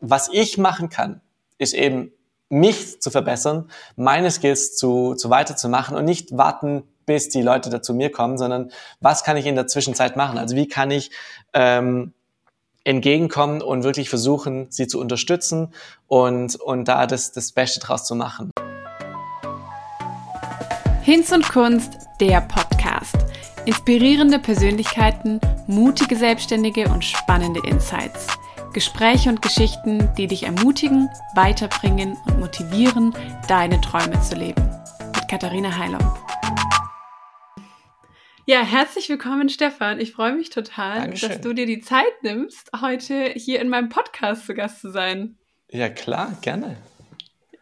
was ich machen kann, ist eben mich zu verbessern, meine Skills zu, zu weiterzumachen und nicht warten, bis die Leute da zu mir kommen, sondern was kann ich in der Zwischenzeit machen? Also wie kann ich ähm, entgegenkommen und wirklich versuchen, sie zu unterstützen und, und da das, das Beste draus zu machen. Hinz und Kunst, der Podcast. Inspirierende Persönlichkeiten, mutige Selbstständige und spannende Insights. Gespräche und Geschichten, die dich ermutigen, weiterbringen und motivieren, deine Träume zu leben. Mit Katharina Heilung. Ja, herzlich willkommen, Stefan. Ich freue mich total, Dankeschön. dass du dir die Zeit nimmst, heute hier in meinem Podcast zu Gast zu sein. Ja, klar, gerne.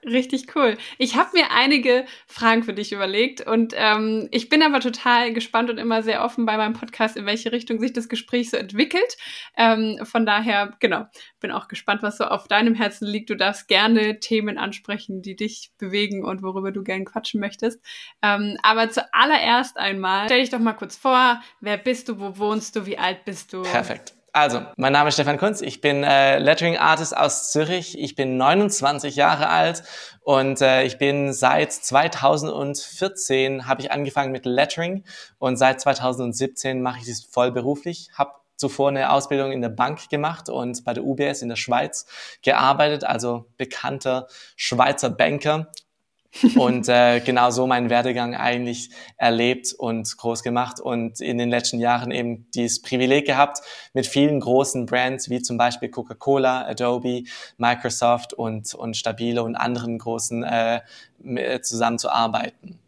Richtig cool. Ich habe mir einige Fragen für dich überlegt und ähm, ich bin aber total gespannt und immer sehr offen bei meinem Podcast, in welche Richtung sich das Gespräch so entwickelt. Ähm, von daher, genau, bin auch gespannt, was so auf deinem Herzen liegt. Du darfst gerne Themen ansprechen, die dich bewegen und worüber du gerne quatschen möchtest. Ähm, aber zuallererst einmal, stell dich doch mal kurz vor, wer bist du, wo wohnst du, wie alt bist du? Perfekt. Also, mein Name ist Stefan Kunz, ich bin äh, Lettering Artist aus Zürich, ich bin 29 Jahre alt und äh, ich bin seit 2014 habe ich angefangen mit Lettering und seit 2017 mache ich das vollberuflich, habe zuvor eine Ausbildung in der Bank gemacht und bei der UBS in der Schweiz gearbeitet, also bekannter Schweizer Banker und äh, genau so meinen Werdegang eigentlich erlebt und groß gemacht und in den letzten Jahren eben dieses Privileg gehabt, mit vielen großen Brands wie zum Beispiel Coca-Cola, Adobe, Microsoft und, und Stabilo und anderen großen äh, zusammenzuarbeiten.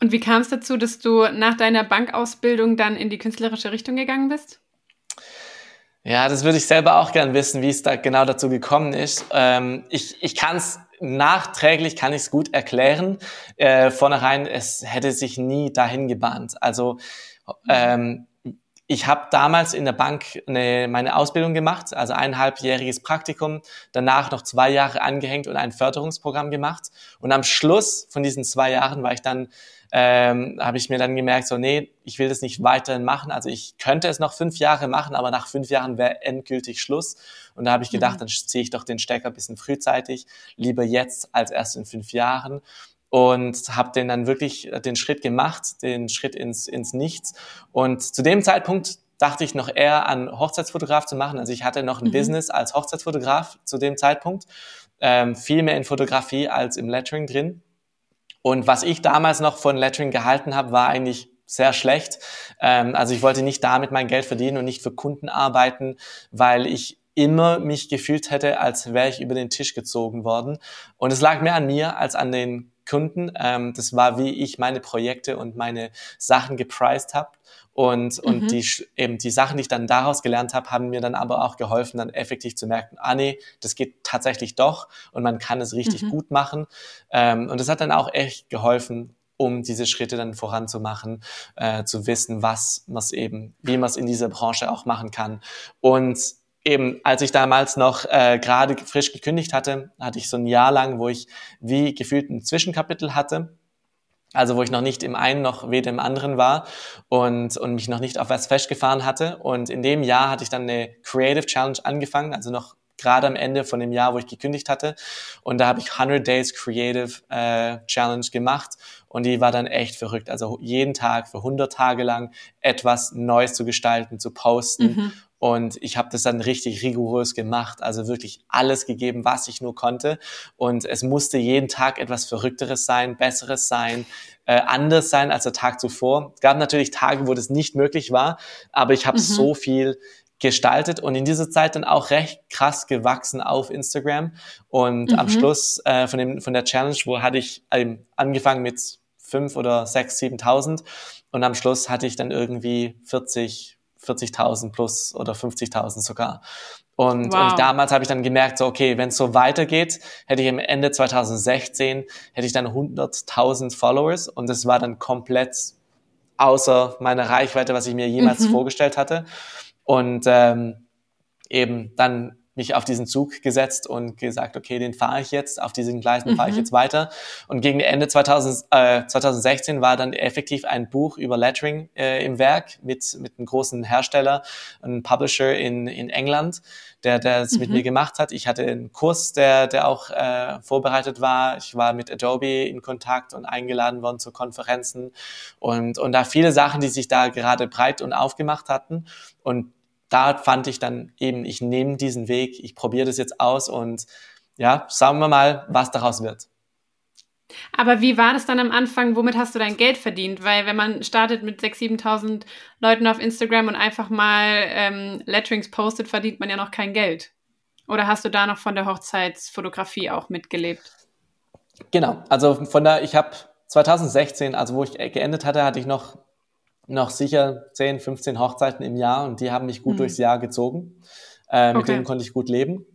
Und wie kam es dazu, dass du nach deiner Bankausbildung dann in die künstlerische Richtung gegangen bist? Ja, das würde ich selber auch gern wissen, wie es da genau dazu gekommen ist. Ähm, ich ich kann es nachträglich kann ich es gut erklären. Äh, vornherein, es hätte sich nie dahin gebahnt. Also ähm, ich habe damals in der Bank eine, meine Ausbildung gemacht, also eineinhalbjähriges Praktikum, danach noch zwei Jahre angehängt und ein Förderungsprogramm gemacht. Und am Schluss von diesen zwei Jahren war ich dann ähm, habe ich mir dann gemerkt, so nee, ich will das nicht weiterhin machen. Also ich könnte es noch fünf Jahre machen, aber nach fünf Jahren wäre endgültig Schluss. Und da habe ich gedacht, mhm. dann ziehe ich doch den Stecker ein bisschen frühzeitig, lieber jetzt als erst in fünf Jahren und habe den dann wirklich den Schritt gemacht, den Schritt ins, ins Nichts. Und zu dem Zeitpunkt dachte ich noch eher an Hochzeitsfotograf zu machen. Also ich hatte noch ein mhm. Business als Hochzeitsfotograf zu dem Zeitpunkt, ähm, viel mehr in Fotografie als im Lettering drin. Und was ich damals noch von Lettering gehalten habe, war eigentlich sehr schlecht. Ähm, also ich wollte nicht damit mein Geld verdienen und nicht für Kunden arbeiten, weil ich immer mich gefühlt hätte, als wäre ich über den Tisch gezogen worden. Und es lag mehr an mir als an den Kunden. Ähm, das war, wie ich meine Projekte und meine Sachen gepriced habe. Und, und mhm. die, eben die Sachen, die ich dann daraus gelernt habe, haben mir dann aber auch geholfen, dann effektiv zu merken, ah nee, das geht tatsächlich doch und man kann es richtig mhm. gut machen. Ähm, und das hat dann auch echt geholfen, um diese Schritte dann voranzumachen, äh, zu wissen, was man eben, wie man es in dieser Branche auch machen kann. Und eben, als ich damals noch äh, gerade frisch gekündigt hatte, hatte ich so ein Jahr lang, wo ich wie gefühlt ein Zwischenkapitel hatte also wo ich noch nicht im einen noch weder im anderen war und, und mich noch nicht auf was festgefahren hatte. Und in dem Jahr hatte ich dann eine Creative Challenge angefangen, also noch gerade am Ende von dem Jahr, wo ich gekündigt hatte. Und da habe ich 100 Days Creative äh, Challenge gemacht und die war dann echt verrückt. Also jeden Tag für 100 Tage lang etwas Neues zu gestalten, zu posten. Mhm. Und ich habe das dann richtig rigourös gemacht, also wirklich alles gegeben, was ich nur konnte. Und es musste jeden Tag etwas Verrückteres sein, Besseres sein, äh, anders sein als der Tag zuvor. Es gab natürlich Tage, wo das nicht möglich war, aber ich habe mhm. so viel gestaltet und in dieser Zeit dann auch recht krass gewachsen auf Instagram. Und mhm. am Schluss äh, von, dem, von der Challenge, wo hatte ich ähm, angefangen mit fünf oder sechs, 7.000 und am Schluss hatte ich dann irgendwie 40, 40.000 plus oder 50.000 sogar. Und, wow. und damals habe ich dann gemerkt, so, okay, wenn es so weitergeht, hätte ich am Ende 2016, hätte ich dann 100.000 Followers und das war dann komplett außer meiner Reichweite, was ich mir jemals mhm. vorgestellt hatte. Und ähm, eben dann mich auf diesen Zug gesetzt und gesagt, okay, den fahre ich jetzt, auf diesen Gleisen mhm. fahre ich mhm. jetzt weiter. Und gegen Ende 2000, äh, 2016 war dann effektiv ein Buch über Lettering äh, im Werk mit, mit einem großen Hersteller, einem Publisher in, in England, der, der es mhm. mit mir gemacht hat. Ich hatte einen Kurs, der, der auch äh, vorbereitet war. Ich war mit Adobe in Kontakt und eingeladen worden zu Konferenzen und, und da viele Sachen, die sich da gerade breit und aufgemacht hatten. Und da fand ich dann eben, ich nehme diesen Weg, ich probiere das jetzt aus und ja, schauen wir mal, was daraus wird. Aber wie war das dann am Anfang? Womit hast du dein Geld verdient? Weil wenn man startet mit 6.000, 7.000 Leuten auf Instagram und einfach mal ähm, Letterings postet, verdient man ja noch kein Geld. Oder hast du da noch von der Hochzeitsfotografie auch mitgelebt? Genau, also von der, ich habe 2016, also wo ich geendet hatte, hatte ich noch noch sicher 10, 15 Hochzeiten im Jahr und die haben mich gut mhm. durchs Jahr gezogen. Äh, mit okay. denen konnte ich gut leben.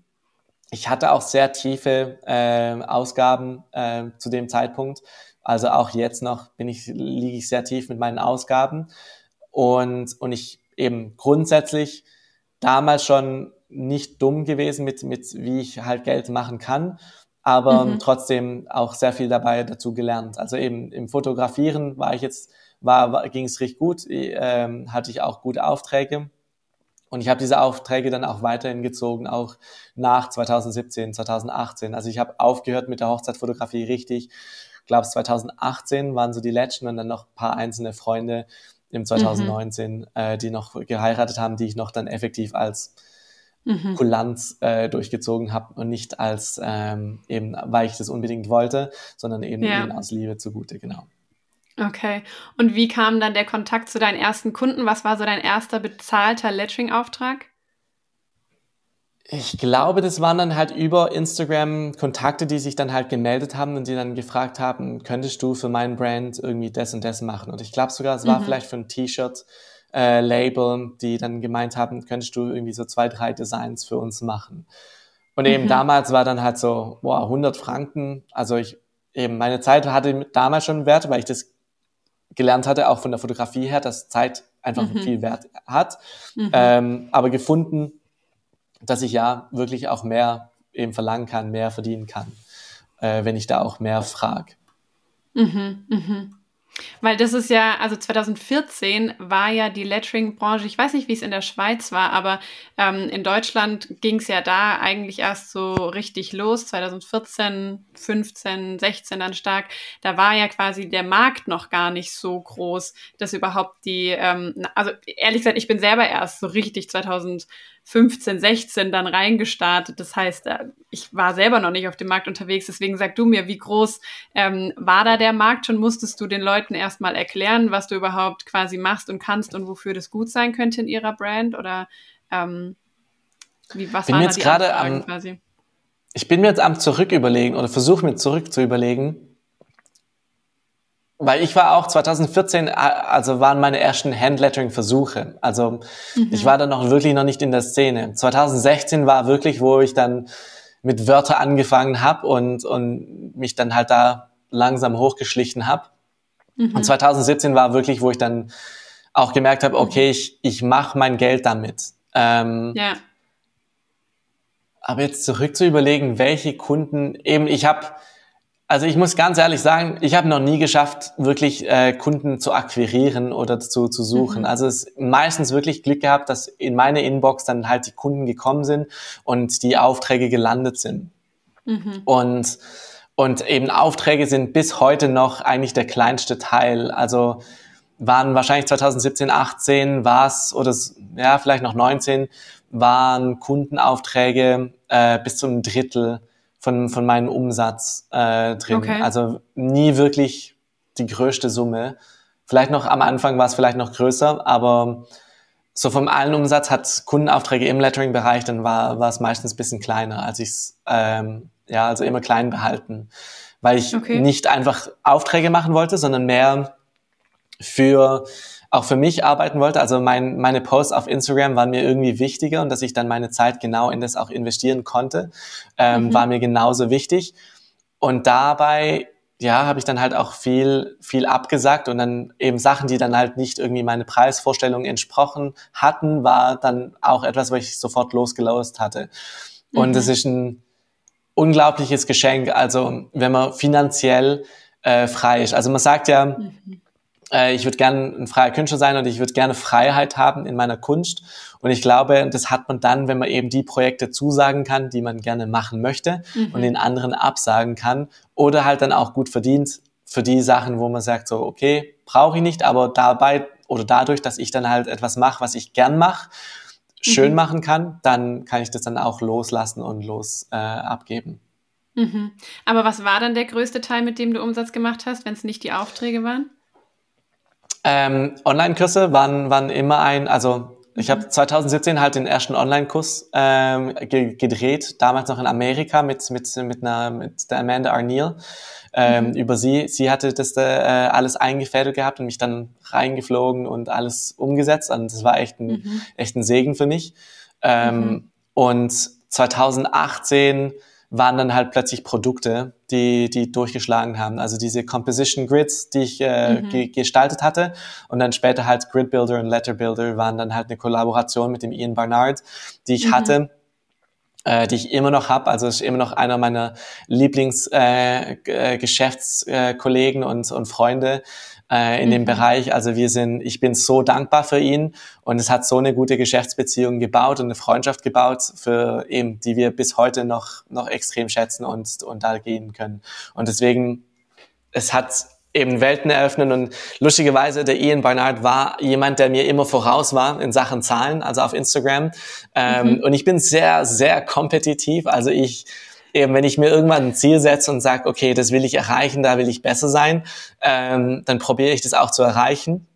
Ich hatte auch sehr tiefe äh, Ausgaben äh, zu dem Zeitpunkt. Also auch jetzt noch bin ich, liege ich sehr tief mit meinen Ausgaben. Und, und ich eben grundsätzlich damals schon nicht dumm gewesen mit, mit wie ich halt Geld machen kann, aber mhm. trotzdem auch sehr viel dabei dazu gelernt. Also eben im Fotografieren war ich jetzt war, war ging es recht gut, ähm, hatte ich auch gute Aufträge. Und ich habe diese Aufträge dann auch weiterhin gezogen, auch nach 2017, 2018. Also ich habe aufgehört mit der Hochzeitfotografie richtig. Ich glaube, 2018 waren so die letzten und dann noch ein paar einzelne Freunde im 2019, mhm. äh, die noch geheiratet haben, die ich noch dann effektiv als mhm. Kulanz äh, durchgezogen habe und nicht als ähm, eben, weil ich das unbedingt wollte, sondern eben, ja. eben aus Liebe zugute, genau. Okay. Und wie kam dann der Kontakt zu deinen ersten Kunden? Was war so dein erster bezahlter Lettering-Auftrag? Ich glaube, das waren dann halt über Instagram Kontakte, die sich dann halt gemeldet haben und die dann gefragt haben, könntest du für meinen Brand irgendwie das und das machen? Und ich glaube sogar, es war mhm. vielleicht für ein T-Shirt äh, Label, die dann gemeint haben, könntest du irgendwie so zwei, drei Designs für uns machen? Und eben mhm. damals war dann halt so, boah, 100 Franken. Also ich eben meine Zeit hatte damals schon Wert, weil ich das gelernt hatte, auch von der Fotografie her, dass Zeit einfach mhm. viel Wert hat. Mhm. Ähm, aber gefunden, dass ich ja wirklich auch mehr eben verlangen kann, mehr verdienen kann, äh, wenn ich da auch mehr frage. Mhm, mhm. Weil das ist ja, also 2014 war ja die Lettering-Branche, ich weiß nicht, wie es in der Schweiz war, aber ähm, in Deutschland ging es ja da eigentlich erst so richtig los, 2014, 15, 16 dann stark. Da war ja quasi der Markt noch gar nicht so groß, dass überhaupt die, ähm, also ehrlich gesagt, ich bin selber erst so richtig 2000 15, 16 dann reingestartet. Das heißt, äh, ich war selber noch nicht auf dem Markt unterwegs. Deswegen sag du mir, wie groß ähm, war da der Markt schon? Musstest du den Leuten erstmal erklären, was du überhaupt quasi machst und kannst und wofür das gut sein könnte in ihrer Brand? Oder ähm, wie, was bin waren da die gerade am, quasi? Ich bin mir jetzt am zurück überlegen oder versuche mir zurück zu überlegen, weil ich war auch 2014, also waren meine ersten Handlettering-Versuche. Also mhm. ich war dann noch wirklich noch nicht in der Szene. 2016 war wirklich, wo ich dann mit Wörter angefangen habe und, und mich dann halt da langsam hochgeschlichen habe. Mhm. Und 2017 war wirklich, wo ich dann auch gemerkt habe, okay, ich, ich mache mein Geld damit. Ähm, ja. Aber jetzt zurück zu überlegen, welche Kunden, eben ich habe also ich muss ganz ehrlich sagen, ich habe noch nie geschafft, wirklich äh, Kunden zu akquirieren oder zu, zu suchen. Mhm. Also es ist meistens wirklich Glück gehabt, dass in meine Inbox dann halt die Kunden gekommen sind und die Aufträge gelandet sind. Mhm. Und, und eben Aufträge sind bis heute noch eigentlich der kleinste Teil. Also waren wahrscheinlich 2017, 18 war es, oder ja, vielleicht noch 19, waren Kundenaufträge äh, bis zum Drittel von, von meinem Umsatz äh, drin. Okay. Also nie wirklich die größte Summe. Vielleicht noch am Anfang war es vielleicht noch größer, aber so vom allen Umsatz hat Kundenaufträge im Lettering-Bereich, dann war, war es meistens ein bisschen kleiner, als ich es, ähm, ja, also immer klein behalten. Weil ich okay. nicht einfach Aufträge machen wollte, sondern mehr für auch für mich arbeiten wollte. Also mein, meine Posts auf Instagram waren mir irgendwie wichtiger und dass ich dann meine Zeit genau in das auch investieren konnte, ähm, mhm. war mir genauso wichtig. Und dabei ja, habe ich dann halt auch viel, viel abgesagt und dann eben Sachen, die dann halt nicht irgendwie meine Preisvorstellungen entsprochen hatten, war dann auch etwas, was ich sofort losgelost hatte. Und es mhm. ist ein unglaubliches Geschenk, also wenn man finanziell äh, frei ist. Also man sagt ja, mhm äh, ich würde gerne ein freier Künstler sein und ich würde gerne Freiheit haben in meiner Kunst. Und ich glaube, das hat man dann, wenn man eben die Projekte zusagen kann, die man gerne machen möchte mhm. und den anderen absagen kann oder halt dann auch gut verdient für die Sachen, wo man sagt so, okay, brauche ich nicht, aber dabei oder dadurch, dass ich dann halt etwas mache, was ich gern mache, schön mhm. machen kann, dann kann ich das dann auch loslassen und los äh, abgeben. Mhm. Aber was war dann der größte Teil, mit dem du Umsatz gemacht hast, wenn es nicht die Aufträge waren? Ähm, Online-Kurse waren, waren immer ein, also ich habe 2017 halt den ersten Online-Kurs ähm, ge gedreht, damals noch in Amerika mit mit mit einer mit der Amanda Arneal. Ähm, mhm. Über sie, sie hatte das äh, alles eingefädelt gehabt und mich dann reingeflogen und alles umgesetzt. Und das war echt ein mhm. echt ein Segen für mich. Ähm, mhm. Und 2018 waren dann halt plötzlich Produkte, die, die durchgeschlagen haben. Also diese Composition Grids, die ich äh, mhm. ge gestaltet hatte. Und dann später halt Grid Builder und Letter Builder waren dann halt eine Kollaboration mit dem Ian Barnard, die ich mhm. hatte äh, die ich immer noch habe. Also ist immer noch einer meiner Lieblingsgeschäftskollegen äh, äh, und, und Freunde, äh, in mhm. dem Bereich. Also wir sind, ich bin so dankbar für ihn und es hat so eine gute Geschäftsbeziehung gebaut und eine Freundschaft gebaut, für eben, die wir bis heute noch, noch extrem schätzen und, und da gehen können. Und deswegen, es hat eben Welten eröffnet und lustigerweise der Ian Barnard war jemand, der mir immer voraus war in Sachen Zahlen, also auf Instagram. Ähm, mhm. Und ich bin sehr, sehr kompetitiv. Also ich eben, wenn ich mir irgendwann ein Ziel setze und sage, okay, das will ich erreichen, da will ich besser sein, ähm, dann probiere ich das auch zu erreichen.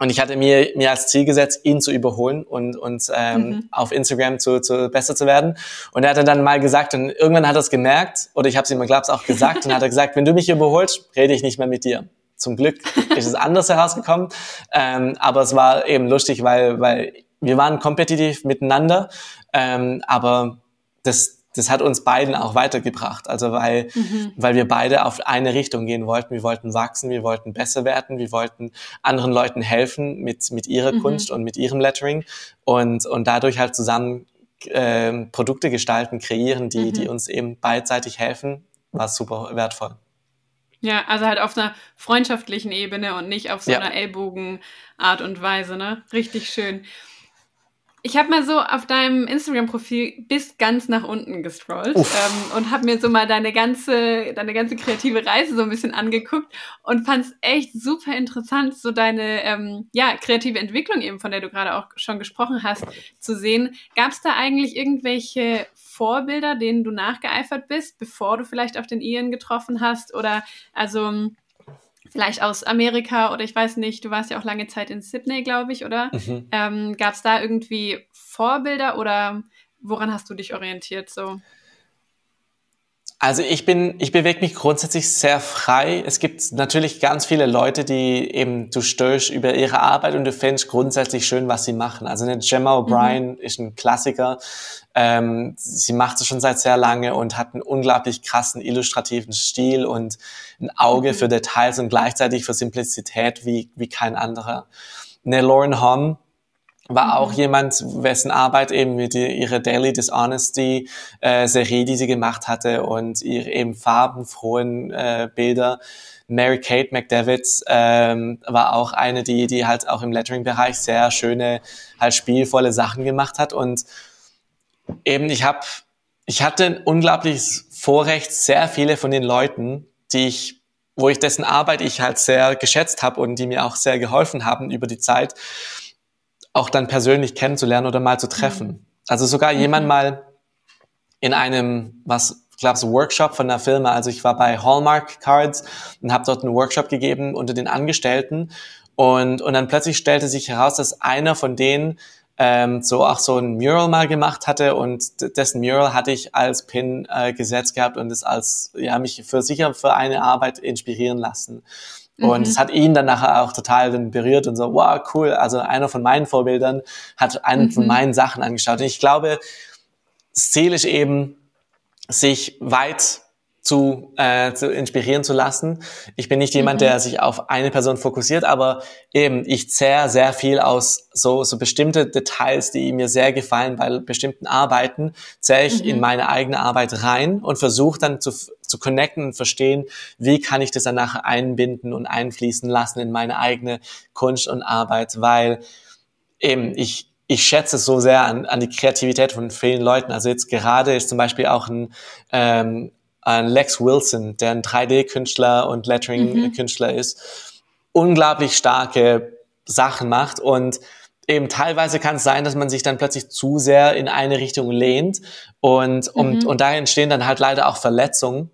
Und ich hatte mir, mir als Ziel gesetzt, ihn zu überholen und, und ähm, mhm. auf Instagram zu, zu besser zu werden. Und er hatte dann mal gesagt, und irgendwann hat er es gemerkt, oder ich habe es ihm, glaube ich, auch gesagt, und hat er gesagt, wenn du mich überholst, rede ich nicht mehr mit dir. Zum Glück ist es anders herausgekommen. Ähm, aber es war eben lustig, weil, weil wir waren kompetitiv miteinander, ähm, aber das, das hat uns beiden auch weitergebracht. Also weil, mhm. weil wir beide auf eine Richtung gehen wollten. Wir wollten wachsen, wir wollten besser werden, wir wollten anderen Leuten helfen mit, mit ihrer mhm. Kunst und mit ihrem Lettering und, und dadurch halt zusammen äh, Produkte gestalten, kreieren, die, mhm. die uns eben beidseitig helfen, war super wertvoll. Ja, also halt auf einer freundschaftlichen Ebene und nicht auf so ja. einer Ellbogenart und Weise, ne? Richtig schön. Ich habe mal so auf deinem Instagram-Profil bis ganz nach unten gescrollt ähm, und habe mir so mal deine ganze, deine ganze kreative Reise so ein bisschen angeguckt und fand es echt super interessant, so deine ähm, ja, kreative Entwicklung eben, von der du gerade auch schon gesprochen hast, zu sehen. Gab es da eigentlich irgendwelche Vorbilder, denen du nachgeeifert bist, bevor du vielleicht auch den Ian getroffen hast? Oder also vielleicht aus Amerika oder ich weiß nicht, du warst ja auch lange Zeit in Sydney, glaube ich, oder? Mhm. Ähm, Gab es da irgendwie Vorbilder oder woran hast du dich orientiert so? Also ich bin, ich bewege mich grundsätzlich sehr frei. Es gibt natürlich ganz viele Leute, die eben, du stößt über ihre Arbeit und du findest grundsätzlich schön, was sie machen. Also eine Gemma O'Brien mhm. ist ein Klassiker. Ähm, sie macht es schon seit sehr lange und hat einen unglaublich krassen illustrativen Stil und ein Auge mhm. für Details und gleichzeitig für Simplizität wie, wie kein anderer. Eine Lauren Hom, war mhm. auch jemand, wessen Arbeit eben mit ihrer Daily Dishonesty äh, Serie, die sie gemacht hatte und ihre eben farbenfrohen äh, Bilder. Mary Kate McDavids ähm, war auch eine, die die halt auch im Lettering-Bereich sehr schöne, halt spielvolle Sachen gemacht hat und eben ich habe, ich hatte ein unglaubliches Vorrecht, sehr viele von den Leuten, die ich wo ich dessen Arbeit ich halt sehr geschätzt habe und die mir auch sehr geholfen haben über die Zeit, auch dann persönlich kennenzulernen oder mal zu treffen. Mhm. Also sogar mhm. jemand mal in einem, was ich glaube, so Workshop von der Firma. Also ich war bei Hallmark Cards und habe dort einen Workshop gegeben unter den Angestellten und und dann plötzlich stellte sich heraus, dass einer von denen ähm, so auch so ein Mural mal gemacht hatte und dessen Mural hatte ich als Pin äh, gesetzt gehabt und es als ja mich für sicher für eine Arbeit inspirieren lassen. Und mhm. es hat ihn dann nachher auch total berührt und so, wow, cool. Also einer von meinen Vorbildern hat einen mhm. von meinen Sachen angeschaut. Und ich glaube, das Ziel ist eben, sich weit zu, äh, zu inspirieren zu lassen. Ich bin nicht jemand, mhm. der sich auf eine Person fokussiert, aber eben ich zehre sehr viel aus so, so bestimmte Details, die mir sehr gefallen bei bestimmten Arbeiten, zehre ich mhm. in meine eigene Arbeit rein und versuche dann zu, zu connecten und verstehen, wie kann ich das dann nachher einbinden und einfließen lassen in meine eigene Kunst und Arbeit, weil eben ich, ich schätze so sehr an, an die Kreativität von vielen Leuten. Also jetzt gerade ist zum Beispiel auch ein, ähm, an Lex Wilson, der ein 3D-Künstler und Lettering-Künstler mhm. ist, unglaublich starke Sachen macht und eben teilweise kann es sein, dass man sich dann plötzlich zu sehr in eine Richtung lehnt und, mhm. und, und da entstehen dann halt leider auch Verletzungen,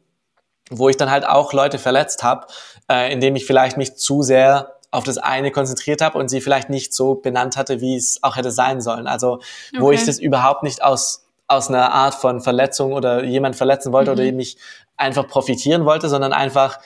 wo ich dann halt auch Leute verletzt habe, äh, indem ich vielleicht mich zu sehr auf das eine konzentriert habe und sie vielleicht nicht so benannt hatte, wie es auch hätte sein sollen. Also wo okay. ich das überhaupt nicht aus aus einer Art von Verletzung oder jemand verletzen wollte mhm. oder mich einfach profitieren wollte, sondern einfach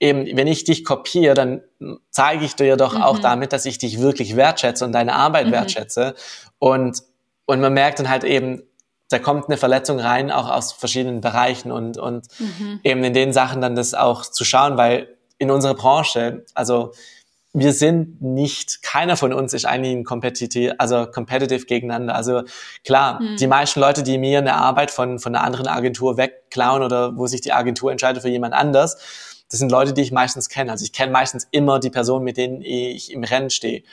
eben, wenn ich dich kopiere, dann zeige ich dir doch mhm. auch damit, dass ich dich wirklich wertschätze und deine Arbeit mhm. wertschätze. Und, und man merkt dann halt eben, da kommt eine Verletzung rein, auch aus verschiedenen Bereichen und, und mhm. eben in den Sachen dann das auch zu schauen, weil in unserer Branche, also wir sind nicht, keiner von uns ist eigentlich ein competitive, also competitive gegeneinander. Also klar, hm. die meisten Leute, die mir eine Arbeit von, von einer anderen Agentur wegklauen oder wo sich die Agentur entscheidet für jemand anders, das sind Leute, die ich meistens kenne. Also ich kenne meistens immer die Personen, mit denen ich im Rennen stehe.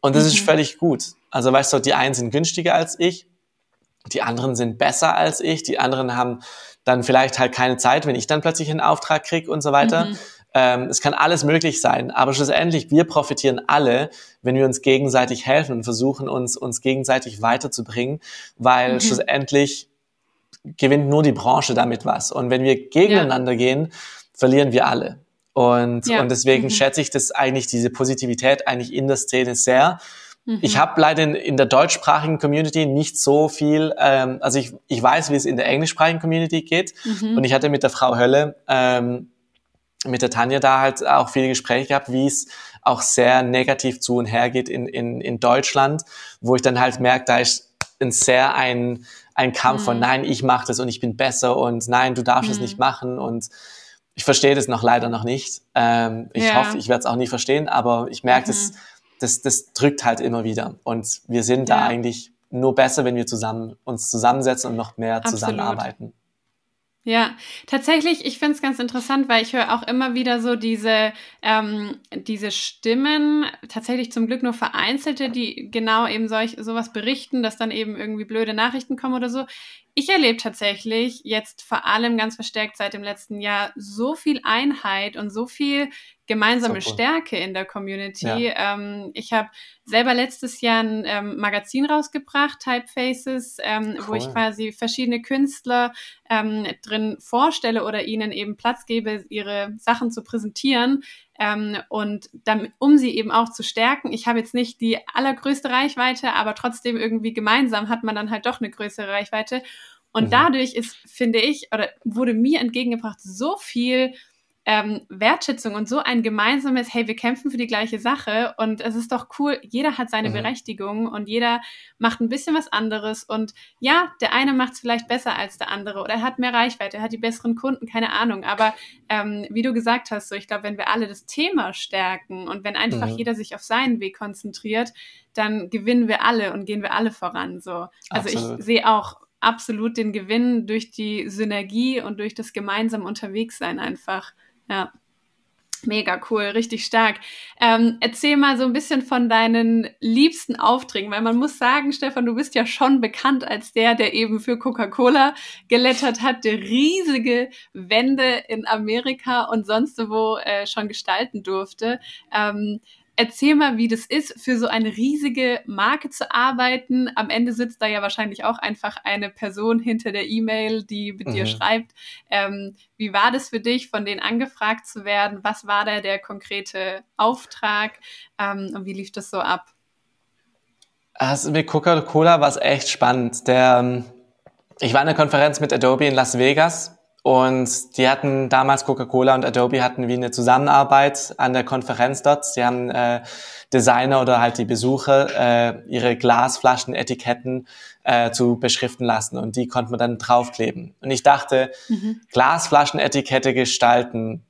Und das mhm. ist völlig gut. Also weißt du, die einen sind günstiger als ich, die anderen sind besser als ich, die anderen haben dann vielleicht halt keine Zeit, wenn ich dann plötzlich einen Auftrag krieg und so weiter. Mhm. Ähm, es kann alles möglich sein, aber schlussendlich, wir profitieren alle, wenn wir uns gegenseitig helfen und versuchen, uns, uns gegenseitig weiterzubringen, weil mhm. schlussendlich gewinnt nur die Branche damit was. Und wenn wir gegeneinander ja. gehen, verlieren wir alle. Und, ja. und deswegen mhm. schätze ich das eigentlich, diese Positivität eigentlich in der Szene sehr. Mhm. Ich habe leider in, in, der deutschsprachigen Community nicht so viel, ähm, also ich, ich weiß, wie es in der englischsprachigen Community geht. Mhm. Und ich hatte mit der Frau Hölle ähm, mit der Tanja da halt auch viele Gespräche gehabt, wie es auch sehr negativ zu und her geht in, in, in Deutschland, wo ich dann halt merke, da ist ein sehr ein, ein Kampf mhm. von nein, ich mache das und ich bin besser und nein, du darfst es mhm. nicht machen und ich verstehe das noch leider noch nicht. Ähm, ich ja. hoffe, ich werde es auch nie verstehen, aber ich merke, mhm. das, das, das drückt halt immer wieder und wir sind ja. da eigentlich nur besser, wenn wir zusammen uns zusammensetzen und noch mehr Absolut. zusammenarbeiten. Ja, tatsächlich, ich finde es ganz interessant, weil ich höre auch immer wieder so diese, ähm, diese Stimmen, tatsächlich zum Glück nur vereinzelte, die genau eben solch sowas berichten, dass dann eben irgendwie blöde Nachrichten kommen oder so. Ich erlebe tatsächlich jetzt vor allem ganz verstärkt seit dem letzten Jahr so viel Einheit und so viel gemeinsame Super. Stärke in der Community. Ja. Ähm, ich habe selber letztes Jahr ein ähm, Magazin rausgebracht, Typefaces, ähm, cool. wo ich quasi verschiedene Künstler ähm, drin vorstelle oder ihnen eben Platz gebe, ihre Sachen zu präsentieren. Ähm, und damit, um sie eben auch zu stärken. Ich habe jetzt nicht die allergrößte Reichweite, aber trotzdem irgendwie gemeinsam hat man dann halt doch eine größere Reichweite. Und mhm. dadurch ist, finde ich, oder wurde mir entgegengebracht, so viel ähm, Wertschätzung und so ein gemeinsames, hey, wir kämpfen für die gleiche Sache und es ist doch cool, jeder hat seine mhm. Berechtigung und jeder macht ein bisschen was anderes und ja, der eine macht es vielleicht besser als der andere oder er hat mehr Reichweite, er hat die besseren Kunden, keine Ahnung, aber ähm, wie du gesagt hast, so ich glaube, wenn wir alle das Thema stärken und wenn einfach mhm. jeder sich auf seinen Weg konzentriert, dann gewinnen wir alle und gehen wir alle voran, so. Also Absolut. ich sehe auch absolut den Gewinn durch die Synergie und durch das gemeinsam unterwegs sein einfach. Ja. Mega cool, richtig stark. Ähm, erzähl mal so ein bisschen von deinen liebsten Aufträgen, weil man muss sagen, Stefan, du bist ja schon bekannt als der, der eben für Coca-Cola gelettert hat, der riesige Wände in Amerika und sonst wo äh, schon gestalten durfte. Ähm, Erzähl mal, wie das ist, für so eine riesige Marke zu arbeiten. Am Ende sitzt da ja wahrscheinlich auch einfach eine Person hinter der E-Mail, die mit mhm. dir schreibt. Ähm, wie war das für dich, von denen angefragt zu werden? Was war da der konkrete Auftrag? Ähm, und wie lief das so ab? Also mit Coca-Cola war es echt spannend. Der, ähm, ich war in einer Konferenz mit Adobe in Las Vegas und die hatten damals Coca-Cola und Adobe hatten wie eine Zusammenarbeit an der Konferenz dort. Sie haben äh, Designer oder halt die Besucher äh, ihre Glasflaschen, Etiketten äh, zu beschriften lassen und die konnte man dann draufkleben. Und ich dachte, mhm. Glasflaschenetikette gestalten,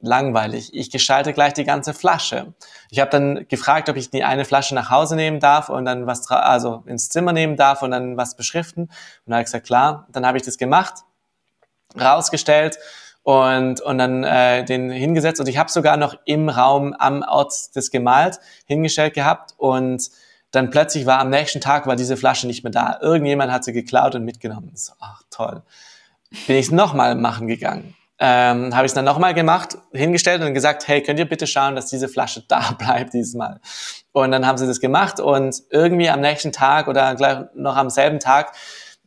langweilig. Ich gestalte gleich die ganze Flasche. Ich habe dann gefragt, ob ich die eine Flasche nach Hause nehmen darf und dann was, also ins Zimmer nehmen darf und dann was beschriften. Und dann habe ich gesagt, klar. Dann habe ich das gemacht rausgestellt und, und dann äh, den hingesetzt. Und ich habe sogar noch im Raum am Ort das gemalt, hingestellt gehabt und dann plötzlich war am nächsten Tag war diese Flasche nicht mehr da. Irgendjemand hat sie geklaut und mitgenommen. So, ach toll. Bin ich nochmal machen gegangen. Ähm, habe ich es dann nochmal gemacht, hingestellt und gesagt, hey, könnt ihr bitte schauen, dass diese Flasche da bleibt dieses Mal. Und dann haben sie das gemacht und irgendwie am nächsten Tag oder gleich noch am selben Tag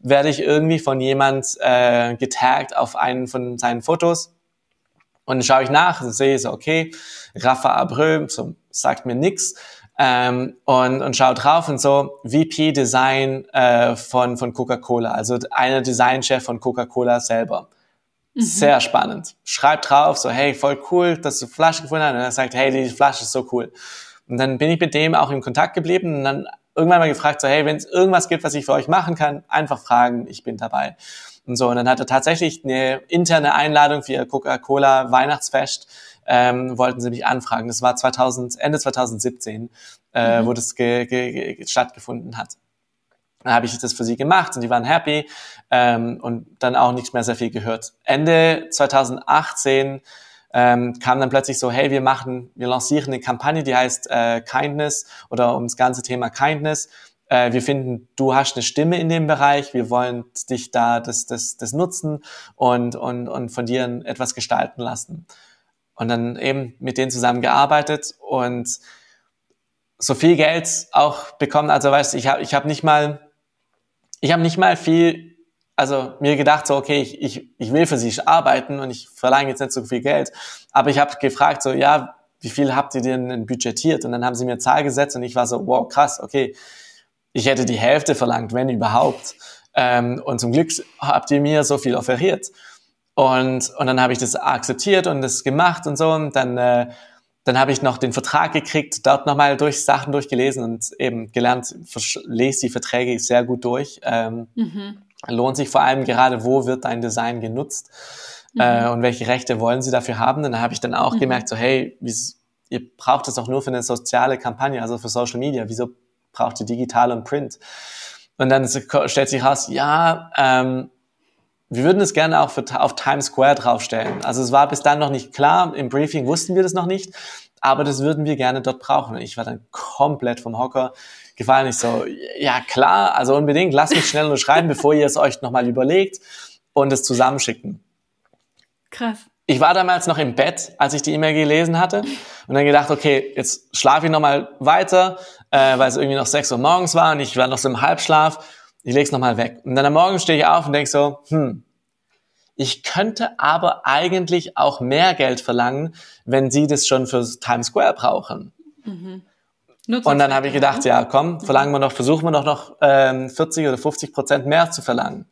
werde ich irgendwie von jemand äh, getaggt auf einen von seinen Fotos. Und dann schaue ich nach und sehe so, okay, Rafa Abreu, so sagt mir nix. Ähm, und, und schaue drauf und so, VP Design äh, von, von Coca-Cola, also einer Designchef von Coca-Cola selber. Mhm. Sehr spannend. Schreibt drauf, so, hey, voll cool, dass du Flasche gefunden hast. Und er sagt, hey, die Flasche ist so cool. Und dann bin ich mit dem auch in Kontakt geblieben und dann irgendwann mal gefragt, so hey, wenn es irgendwas gibt, was ich für euch machen kann, einfach fragen, ich bin dabei. Und so, und dann hat er tatsächlich eine interne Einladung für ihr Coca-Cola Weihnachtsfest, ähm, wollten sie mich anfragen. Das war 2000, Ende 2017, äh, mhm. wo das ge, ge, ge, stattgefunden hat. Dann habe ich das für sie gemacht und die waren happy ähm, und dann auch nicht mehr sehr viel gehört. Ende 2018 ähm, kam dann plötzlich so, hey, wir machen, wir lancieren eine Kampagne, die heißt äh, Kindness oder ums ganze Thema Kindness. Äh, wir finden, du hast eine Stimme in dem Bereich, wir wollen dich da das, das, das nutzen und, und, und von dir etwas gestalten lassen. Und dann eben mit denen zusammengearbeitet und so viel Geld auch bekommen. Also weißt ich habe ich hab nicht mal, ich habe nicht mal viel also mir gedacht, so, okay, ich, ich, ich will für sie arbeiten und ich verlange jetzt nicht so viel Geld. Aber ich habe gefragt, so, ja, wie viel habt ihr denn budgetiert? Und dann haben sie mir Zahl gesetzt und ich war so, wow, krass, okay, ich hätte die Hälfte verlangt, wenn überhaupt. Ähm, und zum Glück habt ihr mir so viel offeriert. Und, und dann habe ich das akzeptiert und das gemacht und so. Und dann, äh, dann habe ich noch den Vertrag gekriegt, dort nochmal durch Sachen durchgelesen und eben gelernt, lese die Verträge sehr gut durch. Ähm, mhm lohnt sich vor allem gerade, wo wird dein Design genutzt mhm. äh, und welche Rechte wollen sie dafür haben. Und da habe ich dann auch mhm. gemerkt, so hey, ihr braucht es auch nur für eine soziale Kampagne, also für Social Media. Wieso braucht ihr digital und Print? Und dann stellt sich raus, ja, ähm, wir würden es gerne auch für, auf Times Square draufstellen. Also es war bis dann noch nicht klar, im Briefing wussten wir das noch nicht, aber das würden wir gerne dort brauchen. Ich war dann komplett vom Hocker gefallen. Ich so, ja klar, also unbedingt, lasst mich schnell nur schreiben, bevor ihr es euch nochmal überlegt und es zusammenschicken. Krass. Ich war damals noch im Bett, als ich die E-Mail gelesen hatte und dann gedacht, okay, jetzt schlafe ich nochmal weiter, äh, weil es irgendwie noch 6 Uhr morgens war und ich war noch so im Halbschlaf. Ich lege es nochmal weg. Und dann am Morgen stehe ich auf und denke so, hm, ich könnte aber eigentlich auch mehr Geld verlangen, wenn sie das schon für Times Square brauchen. Mhm. Und dann habe ich gedacht, ja, komm, verlangen wir noch, versuchen wir noch, noch ähm, 40 oder 50 Prozent mehr zu verlangen.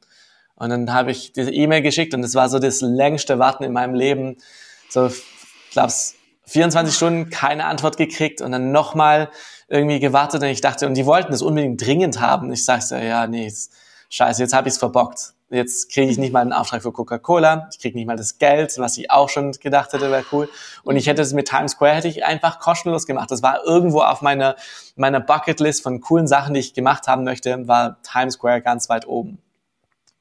Und dann habe ich diese E-Mail geschickt und es war so das längste Warten in meinem Leben. So, ich glaube, 24 Stunden keine Antwort gekriegt und dann nochmal irgendwie gewartet und ich dachte, und die wollten das unbedingt dringend haben. Ich sage so, ja, nee, scheiße, jetzt habe ich es verbockt jetzt kriege ich nicht mal einen Auftrag für Coca-Cola, ich kriege nicht mal das Geld, was ich auch schon gedacht hätte, wäre cool. Und ich hätte es mit Times Square hätte ich einfach kostenlos gemacht. Das war irgendwo auf meiner meiner Bucketlist von coolen Sachen, die ich gemacht haben möchte, war Times Square ganz weit oben.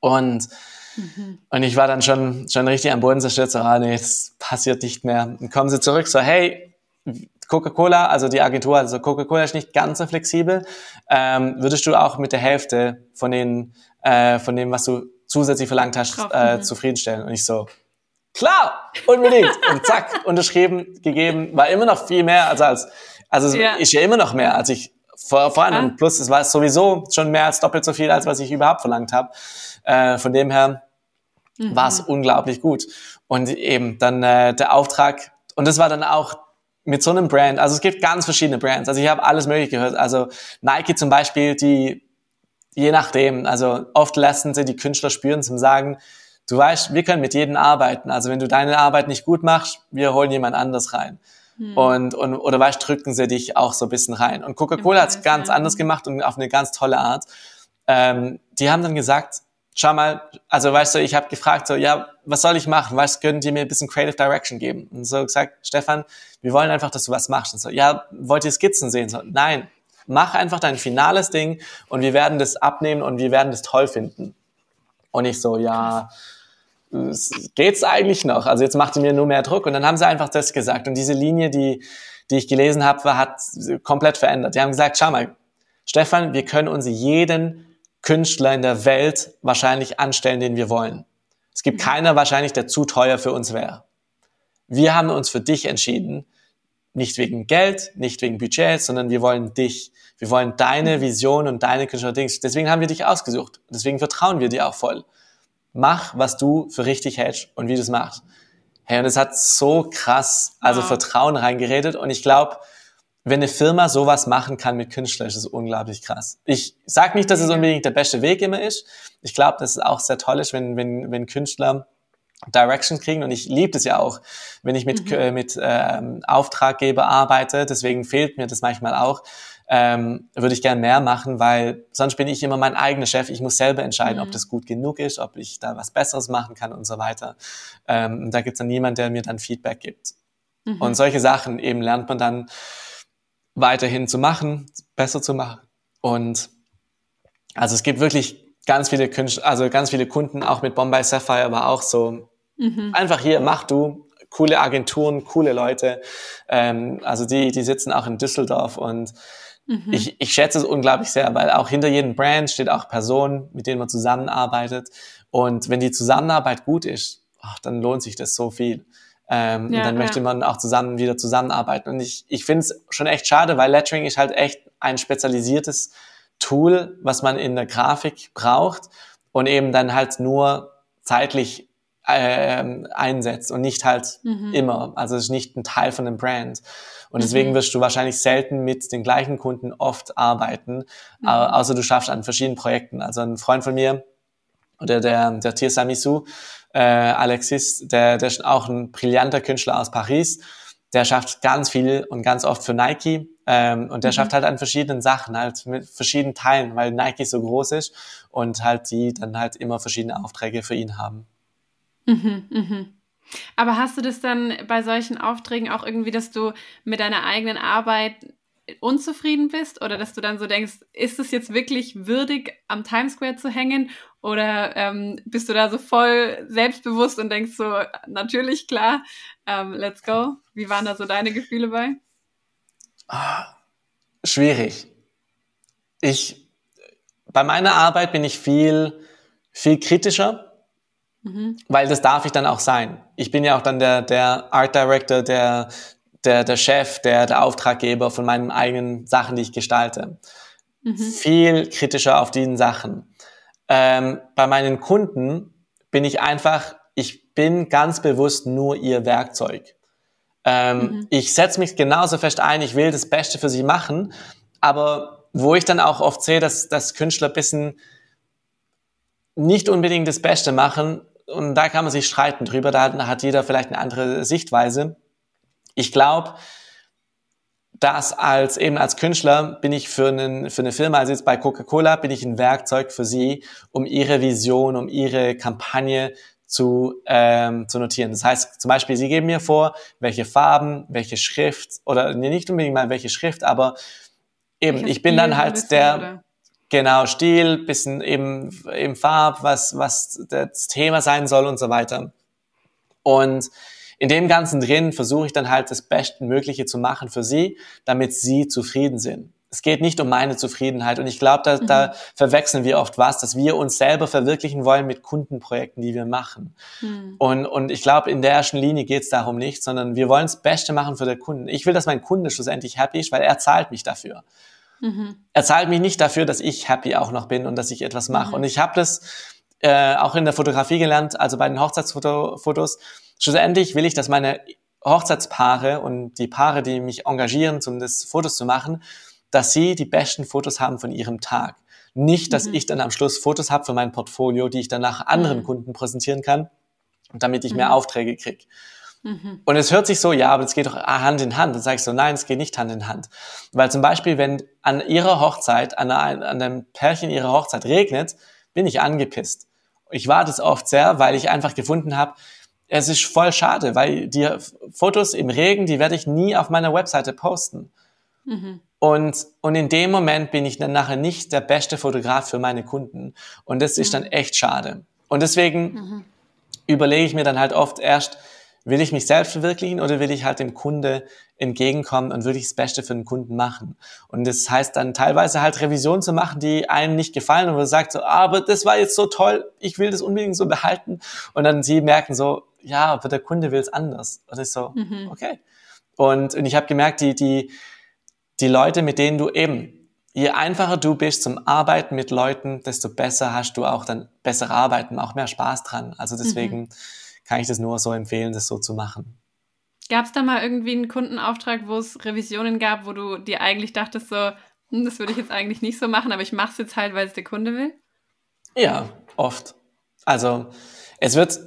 Und mhm. und ich war dann schon schon richtig am Boden zerstört, so, ah nee, das passiert nicht mehr. Und kommen sie zurück, so hey, Coca-Cola, also die Agentur, also Coca-Cola ist nicht ganz so flexibel. Ähm, würdest du auch mit der Hälfte von den äh, von dem, was du zusätzlich verlangt hast, äh, mhm. zufriedenstellen. Und ich so, klar, unbedingt. und zack, unterschrieben, gegeben, war immer noch viel mehr als als, also ja. ist ja immer noch mehr, als ich vor, vorhin. Ah. Und plus, es war sowieso schon mehr als doppelt so viel, als was ich überhaupt verlangt habe. Äh, von dem her mhm. war es unglaublich gut. Und eben dann äh, der Auftrag, und das war dann auch mit so einem Brand, also es gibt ganz verschiedene Brands, also ich habe alles mögliche gehört, also Nike zum Beispiel, die je nachdem. Also oft lassen sie die Künstler spüren zum Sagen, du weißt, wir können mit jedem arbeiten. Also wenn du deine Arbeit nicht gut machst, wir holen jemand anders rein. Hm. Und, und, oder weißt, drücken sie dich auch so ein bisschen rein. Und Coca-Cola hat es ganz anders gemacht und auf eine ganz tolle Art. Ähm, die haben dann gesagt, schau mal, also weißt du, ich habe gefragt, so, ja, was soll ich machen? Weißt können die mir ein bisschen Creative Direction geben? Und so gesagt, Stefan, wir wollen einfach, dass du was machst. Und so, ja, wollt ihr Skizzen sehen? So, nein, mach einfach dein finales Ding und wir werden das abnehmen und wir werden das toll finden. Und ich so, ja, geht's eigentlich noch? Also jetzt macht sie mir nur mehr Druck. Und dann haben sie einfach das gesagt. Und diese Linie, die, die ich gelesen habe, hat komplett verändert. Die haben gesagt, schau mal, Stefan, wir können uns jeden Künstler in der Welt wahrscheinlich anstellen, den wir wollen. Es gibt mhm. keiner wahrscheinlich, der zu teuer für uns wäre. Wir haben uns für dich entschieden, nicht wegen Geld, nicht wegen Budget, sondern wir wollen dich. Wir wollen deine. Vision und deine Künstler. Deswegen haben wir dich ausgesucht. Deswegen vertrauen wir dir auch voll mach, was du für richtig hältst und wie du es machst. Hey, und es hat so krass, also wow. Vertrauen reingeredet und ich glaube, wenn eine Firma sowas machen kann mit Künstlern, ist es unglaublich krass. Ich sag nicht, dass es unbedingt der beste Weg immer ist. Ich glaube, dass es auch sehr toll ist, wenn, wenn, wenn Künstler Direction kriegen und ich liebe das ja auch, wenn ich mit, mhm. äh, mit ähm, Auftraggeber arbeite, deswegen fehlt mir das manchmal auch, ähm, würde ich gern mehr machen, weil sonst bin ich immer mein eigener Chef. Ich muss selber entscheiden, mhm. ob das gut genug ist, ob ich da was Besseres machen kann und so weiter. Ähm, da gibt's dann niemand, der mir dann Feedback gibt. Mhm. Und solche Sachen eben lernt man dann weiterhin zu machen, besser zu machen. Und also es gibt wirklich ganz viele Künstler, also ganz viele Kunden, auch mit Bombay Sapphire war auch so, mhm. einfach hier, mach du, coole Agenturen, coole Leute. Ähm, also die, die sitzen auch in Düsseldorf und Mhm. Ich, ich schätze es unglaublich sehr, weil auch hinter jedem Brand steht auch Personen, mit denen man zusammenarbeitet. Und wenn die Zusammenarbeit gut ist, ach, dann lohnt sich das so viel. Ähm, ja, und dann ja. möchte man auch zusammen wieder zusammenarbeiten. Und ich, ich finde es schon echt schade, weil Lettering ist halt echt ein spezialisiertes Tool, was man in der Grafik braucht und eben dann halt nur zeitlich äh, einsetzt und nicht halt mhm. immer. Also es ist nicht ein Teil von dem Brand. Und deswegen mhm. wirst du wahrscheinlich selten mit den gleichen Kunden oft arbeiten, mhm. außer du schaffst an verschiedenen Projekten. Also ein Freund von mir, oder der, der Tirsa Missou, äh, Alexis, der, der ist auch ein brillanter Künstler aus Paris. Der schafft ganz viel und ganz oft für Nike. Ähm, und der mhm. schafft halt an verschiedenen Sachen, halt mit verschiedenen Teilen, weil Nike so groß ist und halt die dann halt immer verschiedene Aufträge für ihn haben. Mhm, mhm. Aber hast du das dann bei solchen Aufträgen auch irgendwie, dass du mit deiner eigenen Arbeit unzufrieden bist oder dass du dann so denkst, ist es jetzt wirklich würdig, am Times Square zu hängen oder ähm, bist du da so voll selbstbewusst und denkst so, natürlich, klar, ähm, let's go. Wie waren da so deine Gefühle bei? Ah, schwierig. Ich, bei meiner Arbeit bin ich viel, viel kritischer Mhm. Weil das darf ich dann auch sein. Ich bin ja auch dann der, der Art Director, der, der, der Chef, der, der Auftraggeber von meinen eigenen Sachen, die ich gestalte. Mhm. Viel kritischer auf diesen Sachen. Ähm, bei meinen Kunden bin ich einfach, ich bin ganz bewusst nur ihr Werkzeug. Ähm, mhm. Ich setze mich genauso fest ein, ich will das Beste für sie machen, aber wo ich dann auch oft sehe, dass, dass Künstler bisschen nicht unbedingt das Beste machen, und da kann man sich streiten drüber, da hat jeder vielleicht eine andere Sichtweise. Ich glaube, dass als eben als Künstler bin ich für, einen, für eine Firma, also jetzt bei Coca-Cola, bin ich ein Werkzeug für sie, um ihre Vision, um ihre Kampagne zu, ähm, zu notieren. Das heißt zum Beispiel, sie geben mir vor, welche Farben, welche Schrift oder nee, nicht unbedingt mal welche Schrift, aber eben, ich bin dann halt der, oder? Genau, Stil, bisschen eben, eben Farb, was, was das Thema sein soll und so weiter. Und in dem Ganzen drin versuche ich dann halt das Bestmögliche zu machen für sie, damit sie zufrieden sind. Es geht nicht um meine Zufriedenheit. Und ich glaube, da, mhm. da verwechseln wir oft was, dass wir uns selber verwirklichen wollen mit Kundenprojekten, die wir machen. Mhm. Und, und ich glaube, in der ersten Linie geht es darum nicht, sondern wir wollen das Beste machen für den Kunden. Ich will, dass mein Kunde schlussendlich happy ist, weil er zahlt mich dafür. Mhm. Er zahlt mich nicht dafür, dass ich happy auch noch bin und dass ich etwas mache. Mhm. Und ich habe das äh, auch in der Fotografie gelernt, also bei den Hochzeitsfotos. Schlussendlich will ich, dass meine Hochzeitspaare und die Paare, die mich engagieren, um das Fotos zu machen, dass sie die besten Fotos haben von ihrem Tag. Nicht, dass mhm. ich dann am Schluss Fotos habe für mein Portfolio, die ich dann nach anderen mhm. Kunden präsentieren kann, damit ich mehr mhm. Aufträge kriege. Mhm. Und es hört sich so, ja, aber es geht doch Hand in Hand. Dann sage ich so, nein, es geht nicht Hand in Hand. Weil zum Beispiel, wenn an ihrer Hochzeit, an, einer, an einem Pärchen ihrer Hochzeit regnet, bin ich angepisst. Ich warte es oft sehr, weil ich einfach gefunden habe, es ist voll schade, weil die Fotos im Regen, die werde ich nie auf meiner Webseite posten. Mhm. Und, und in dem Moment bin ich dann nachher nicht der beste Fotograf für meine Kunden. Und das ist mhm. dann echt schade. Und deswegen mhm. überlege ich mir dann halt oft erst, will ich mich selbst verwirklichen oder will ich halt dem Kunde entgegenkommen und wirklich das Beste für den Kunden machen? Und das heißt dann teilweise halt Revisionen zu machen, die einem nicht gefallen und wo man sagt so, ah, aber das war jetzt so toll, ich will das unbedingt so behalten. Und dann sie merken so, ja, aber der Kunde will es anders. Und ich so, mhm. okay. Und, und ich habe gemerkt, die, die, die Leute, mit denen du eben, je einfacher du bist zum Arbeiten mit Leuten, desto besser hast du auch dann bessere Arbeiten, auch mehr Spaß dran. Also deswegen mhm. kann ich das nur so empfehlen, das so zu machen. Gab es da mal irgendwie einen Kundenauftrag, wo es Revisionen gab, wo du dir eigentlich dachtest, so, hm, das würde ich jetzt eigentlich nicht so machen, aber ich mache es jetzt halt, weil es der Kunde will? Ja, oft. Also es wird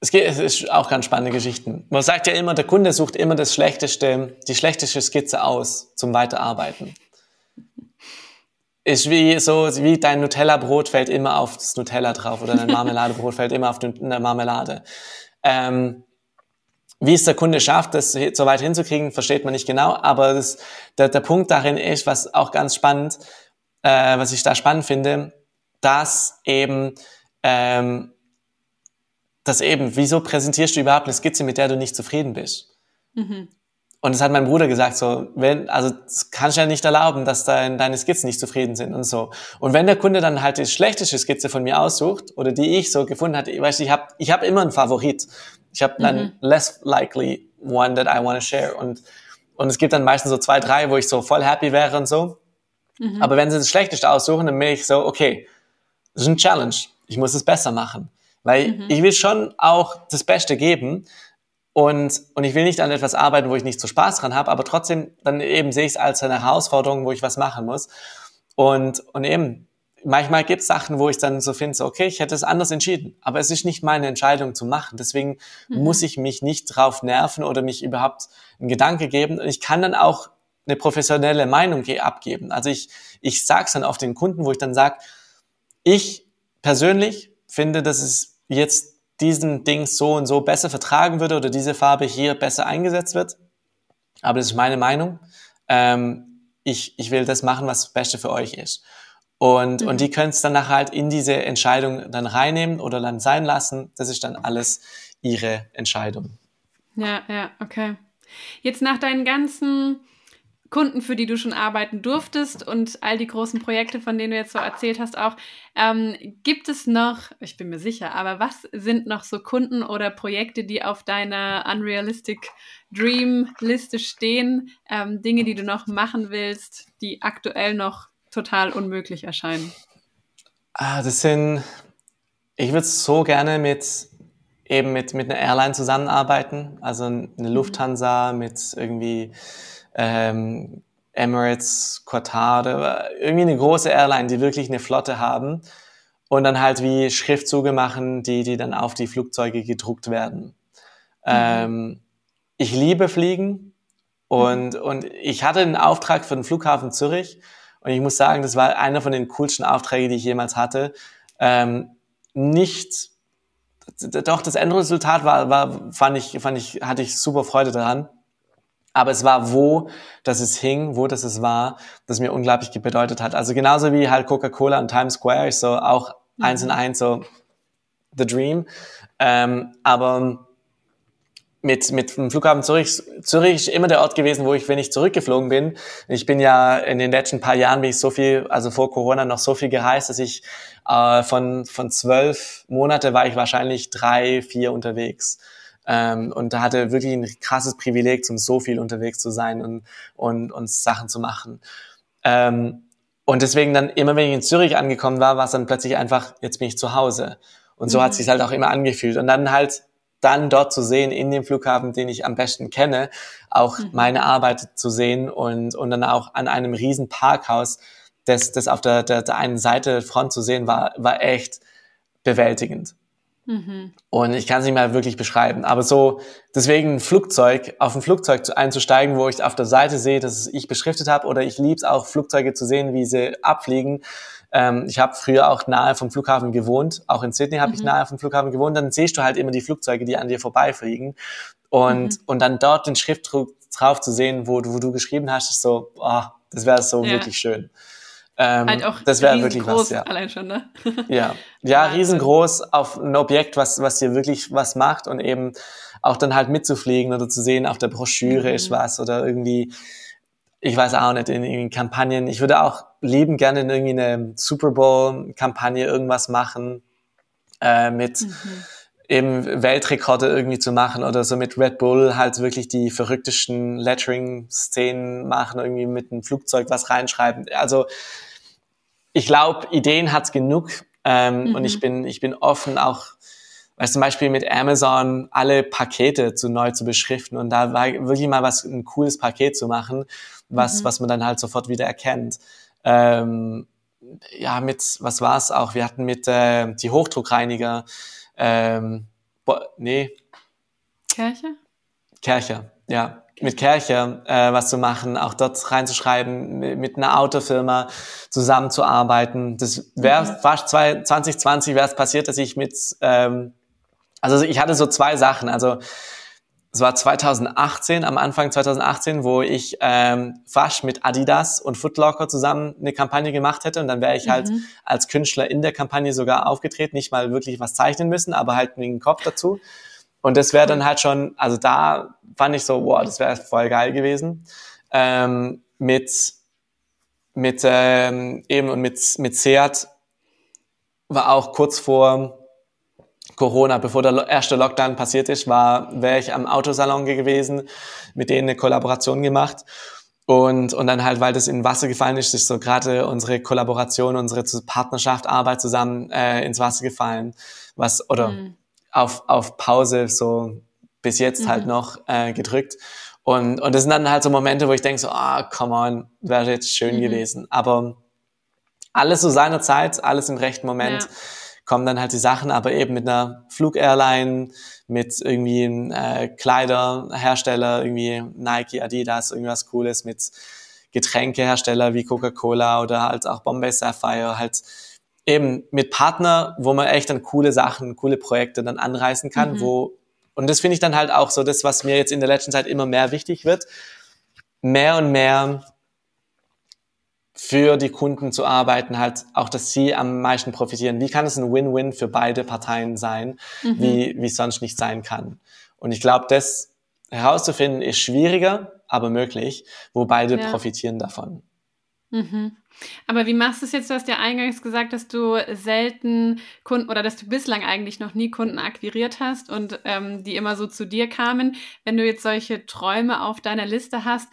es, geht, es ist auch ganz spannende Geschichten. Man sagt ja immer, der Kunde sucht immer das schlechteste, die schlechteste Skizze aus zum Weiterarbeiten. Ist wie so, wie dein Nutella-Brot fällt immer auf das Nutella drauf oder dein Marmeladebrot fällt immer auf eine Marmelade. Ähm, wie es der Kunde schafft, das so weit hinzukriegen, versteht man nicht genau. Aber das, der, der Punkt darin ist, was auch ganz spannend, äh, was ich da spannend finde, dass eben ähm, dass eben, wieso präsentierst du überhaupt eine Skizze, mit der du nicht zufrieden bist? Mhm. Und das hat mein Bruder gesagt, so, wenn, also, das kannst du ja nicht erlauben, dass dein, deine Skizzen nicht zufrieden sind und so. Und wenn der Kunde dann halt die schlechteste Skizze von mir aussucht, oder die ich so gefunden hatte, weißt du, ich habe ich hab immer einen Favorit. Ich habe dann mhm. less likely one that I want to share. Und, und es gibt dann meistens so zwei, drei, wo ich so voll happy wäre und so. Mhm. Aber wenn sie das Schlechteste aussuchen, dann bin ich so, okay, das ist ein Challenge. Ich muss es besser machen. Weil mhm. ich will schon auch das Beste geben und, und ich will nicht an etwas arbeiten, wo ich nicht so Spaß dran habe, aber trotzdem dann eben sehe ich es als eine Herausforderung, wo ich was machen muss. Und, und eben, manchmal gibt es Sachen, wo ich dann so finde, so, okay, ich hätte es anders entschieden, aber es ist nicht meine Entscheidung zu machen. Deswegen mhm. muss ich mich nicht drauf nerven oder mich überhaupt einen Gedanke geben. Und ich kann dann auch eine professionelle Meinung abgeben. Also ich, ich sage es dann auf den Kunden, wo ich dann sage, ich persönlich finde, dass es jetzt diesen Ding so und so besser vertragen würde oder diese Farbe hier besser eingesetzt wird. Aber das ist meine Meinung. Ähm, ich, ich will das machen, was das Beste für euch ist. Und, mhm. und die können es dann nachher halt in diese Entscheidung dann reinnehmen oder dann sein lassen. Das ist dann alles ihre Entscheidung. Ja, ja, okay. Jetzt nach deinen ganzen Kunden, für die du schon arbeiten durftest und all die großen Projekte, von denen du jetzt so erzählt hast, auch. Ähm, gibt es noch, ich bin mir sicher, aber was sind noch so Kunden oder Projekte, die auf deiner Unrealistic Dream Liste stehen? Ähm, Dinge, die du noch machen willst, die aktuell noch total unmöglich erscheinen? Ah, das sind, ich würde so gerne mit eben mit, mit einer Airline zusammenarbeiten, also eine mhm. Lufthansa mit irgendwie ähm, Emirates, Qatar irgendwie eine große Airline, die wirklich eine Flotte haben und dann halt wie Schriftzüge machen, die, die dann auf die Flugzeuge gedruckt werden. Mhm. Ähm, ich liebe Fliegen und, mhm. und ich hatte einen Auftrag für den Flughafen Zürich und ich muss sagen, das war einer von den coolsten Aufträgen, die ich jemals hatte. Ähm, nicht, doch das Endresultat war, war fand ich, fand ich, hatte ich super Freude daran. Aber es war wo, dass es hing, wo dass es war, das mir unglaublich bedeutet hat. Also genauso wie halt Coca-Cola und Times Square ist so auch mhm. eins in eins so the dream. Ähm, aber mit, mit dem Flughafen Zürich, Zürich ist immer der Ort gewesen, wo ich, wenn ich zurückgeflogen bin, ich bin ja in den letzten paar Jahren, bin ich so viel, also vor Corona noch so viel gereist, dass ich äh, von, von zwölf Monate war ich wahrscheinlich drei, vier unterwegs. Ähm, und da hatte wirklich ein krasses Privileg, zum so viel unterwegs zu sein und, und, und Sachen zu machen. Ähm, und deswegen dann immer, wenn ich in Zürich angekommen war, war es dann plötzlich einfach, jetzt bin ich zu Hause. Und so mhm. hat sich halt auch immer angefühlt. Und dann halt dann dort zu sehen, in dem Flughafen, den ich am besten kenne, auch mhm. meine Arbeit zu sehen und, und dann auch an einem riesen Parkhaus das, das auf der, der, der einen Seite Front zu sehen, war, war echt bewältigend. Mhm. Und ich kann es nicht mal wirklich beschreiben. Aber so, deswegen ein Flugzeug, auf ein Flugzeug einzusteigen, wo ich auf der Seite sehe, dass ich beschriftet habe, oder ich liebe es auch, Flugzeuge zu sehen, wie sie abfliegen. Ähm, ich habe früher auch nahe vom Flughafen gewohnt, auch in Sydney habe mhm. ich nahe vom Flughafen gewohnt, dann siehst du halt immer die Flugzeuge, die an dir vorbeifliegen. Und, mhm. und dann dort den Schriftdruck drauf zu sehen, wo, wo du geschrieben hast, ist so, oh, das wäre so ja. wirklich schön. Ähm, halt auch das wäre wirklich was, ja. Allein schon, ne? ja, ja, riesengroß auf ein Objekt, was was dir wirklich was macht und eben auch dann halt mitzufliegen oder zu sehen, auf der Broschüre mhm. ist was oder irgendwie, ich weiß auch nicht, in, in Kampagnen. Ich würde auch lieben gerne in irgendwie eine Super Bowl Kampagne irgendwas machen äh, mit mhm. eben Weltrekorde irgendwie zu machen oder so mit Red Bull halt wirklich die verrücktesten Lettering-Szenen machen, irgendwie mit einem Flugzeug was reinschreiben. Also ich glaube, Ideen hat's genug ähm, mhm. und ich bin, ich bin offen auch, weißt zum Beispiel mit Amazon alle Pakete zu neu zu beschriften und da war wirklich mal was, ein cooles Paket zu machen, was, mhm. was man dann halt sofort wieder erkennt. Ähm, ja, mit, was war's auch? Wir hatten mit äh, die Hochdruckreiniger, ähm, nee. Kercher? Kercher, ja mit Kercher äh, was zu machen, auch dort reinzuschreiben, mit, mit einer Autofirma zusammenzuarbeiten. Das wäre mhm. fast zwei, 2020 wäre es passiert, dass ich mit, ähm, also ich hatte so zwei Sachen. Also es war 2018, am Anfang 2018, wo ich ähm, fast mit Adidas und Footlocker zusammen eine Kampagne gemacht hätte und dann wäre ich halt mhm. halt als Künstler in der Kampagne sogar aufgetreten, nicht mal wirklich was zeichnen müssen, aber halt einen Kopf dazu. Und das wäre dann halt schon, also da fand ich so, wow, das wäre voll geil gewesen. Ähm, mit mit ähm, eben und mit mit Seat war auch kurz vor Corona, bevor der erste Lockdown passiert ist, war wäre ich am Autosalon gewesen, mit denen eine Kollaboration gemacht. Und, und dann halt, weil das in Wasser gefallen ist, ist so gerade unsere Kollaboration, unsere Partnerschaft, Arbeit zusammen äh, ins Wasser gefallen. Was, oder mhm auf, auf Pause so bis jetzt halt mhm. halt noch äh, gedrückt. Und, und das sind dann halt so Momente, wo ich denke so, ah, oh, come on, wäre jetzt schön mhm. gewesen. Aber alles so seiner Zeit, alles im rechten Moment ja. kommen dann halt die Sachen, aber eben mit einer Flugairline, mit irgendwie einem äh, Kleiderhersteller, irgendwie Nike, Adidas, irgendwas Cooles, mit Getränkehersteller wie Coca-Cola oder halt auch Bombay Sapphire, halt eben mit Partner, wo man echt dann coole Sachen, coole Projekte dann anreißen kann, mhm. wo, und das finde ich dann halt auch so das, was mir jetzt in der letzten Zeit immer mehr wichtig wird, mehr und mehr für die Kunden zu arbeiten, halt auch, dass sie am meisten profitieren. Wie kann es ein Win-Win für beide Parteien sein, mhm. wie, wie es sonst nicht sein kann? Und ich glaube, das herauszufinden ist schwieriger, aber möglich, wo beide ja. profitieren davon. Mhm. Aber wie machst du es jetzt? Du hast ja eingangs gesagt, dass du selten Kunden oder dass du bislang eigentlich noch nie Kunden akquiriert hast und ähm, die immer so zu dir kamen. Wenn du jetzt solche Träume auf deiner Liste hast,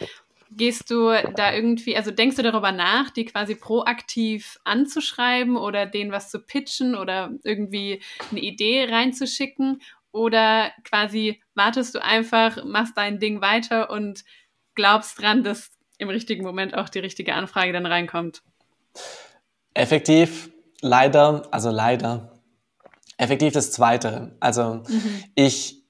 gehst du da irgendwie, also denkst du darüber nach, die quasi proaktiv anzuschreiben oder denen was zu pitchen oder irgendwie eine Idee reinzuschicken? Oder quasi wartest du einfach, machst dein Ding weiter und glaubst dran, dass im richtigen Moment auch die richtige Anfrage dann reinkommt. Effektiv, leider, also leider, effektiv das Zweite. Also mhm. ich,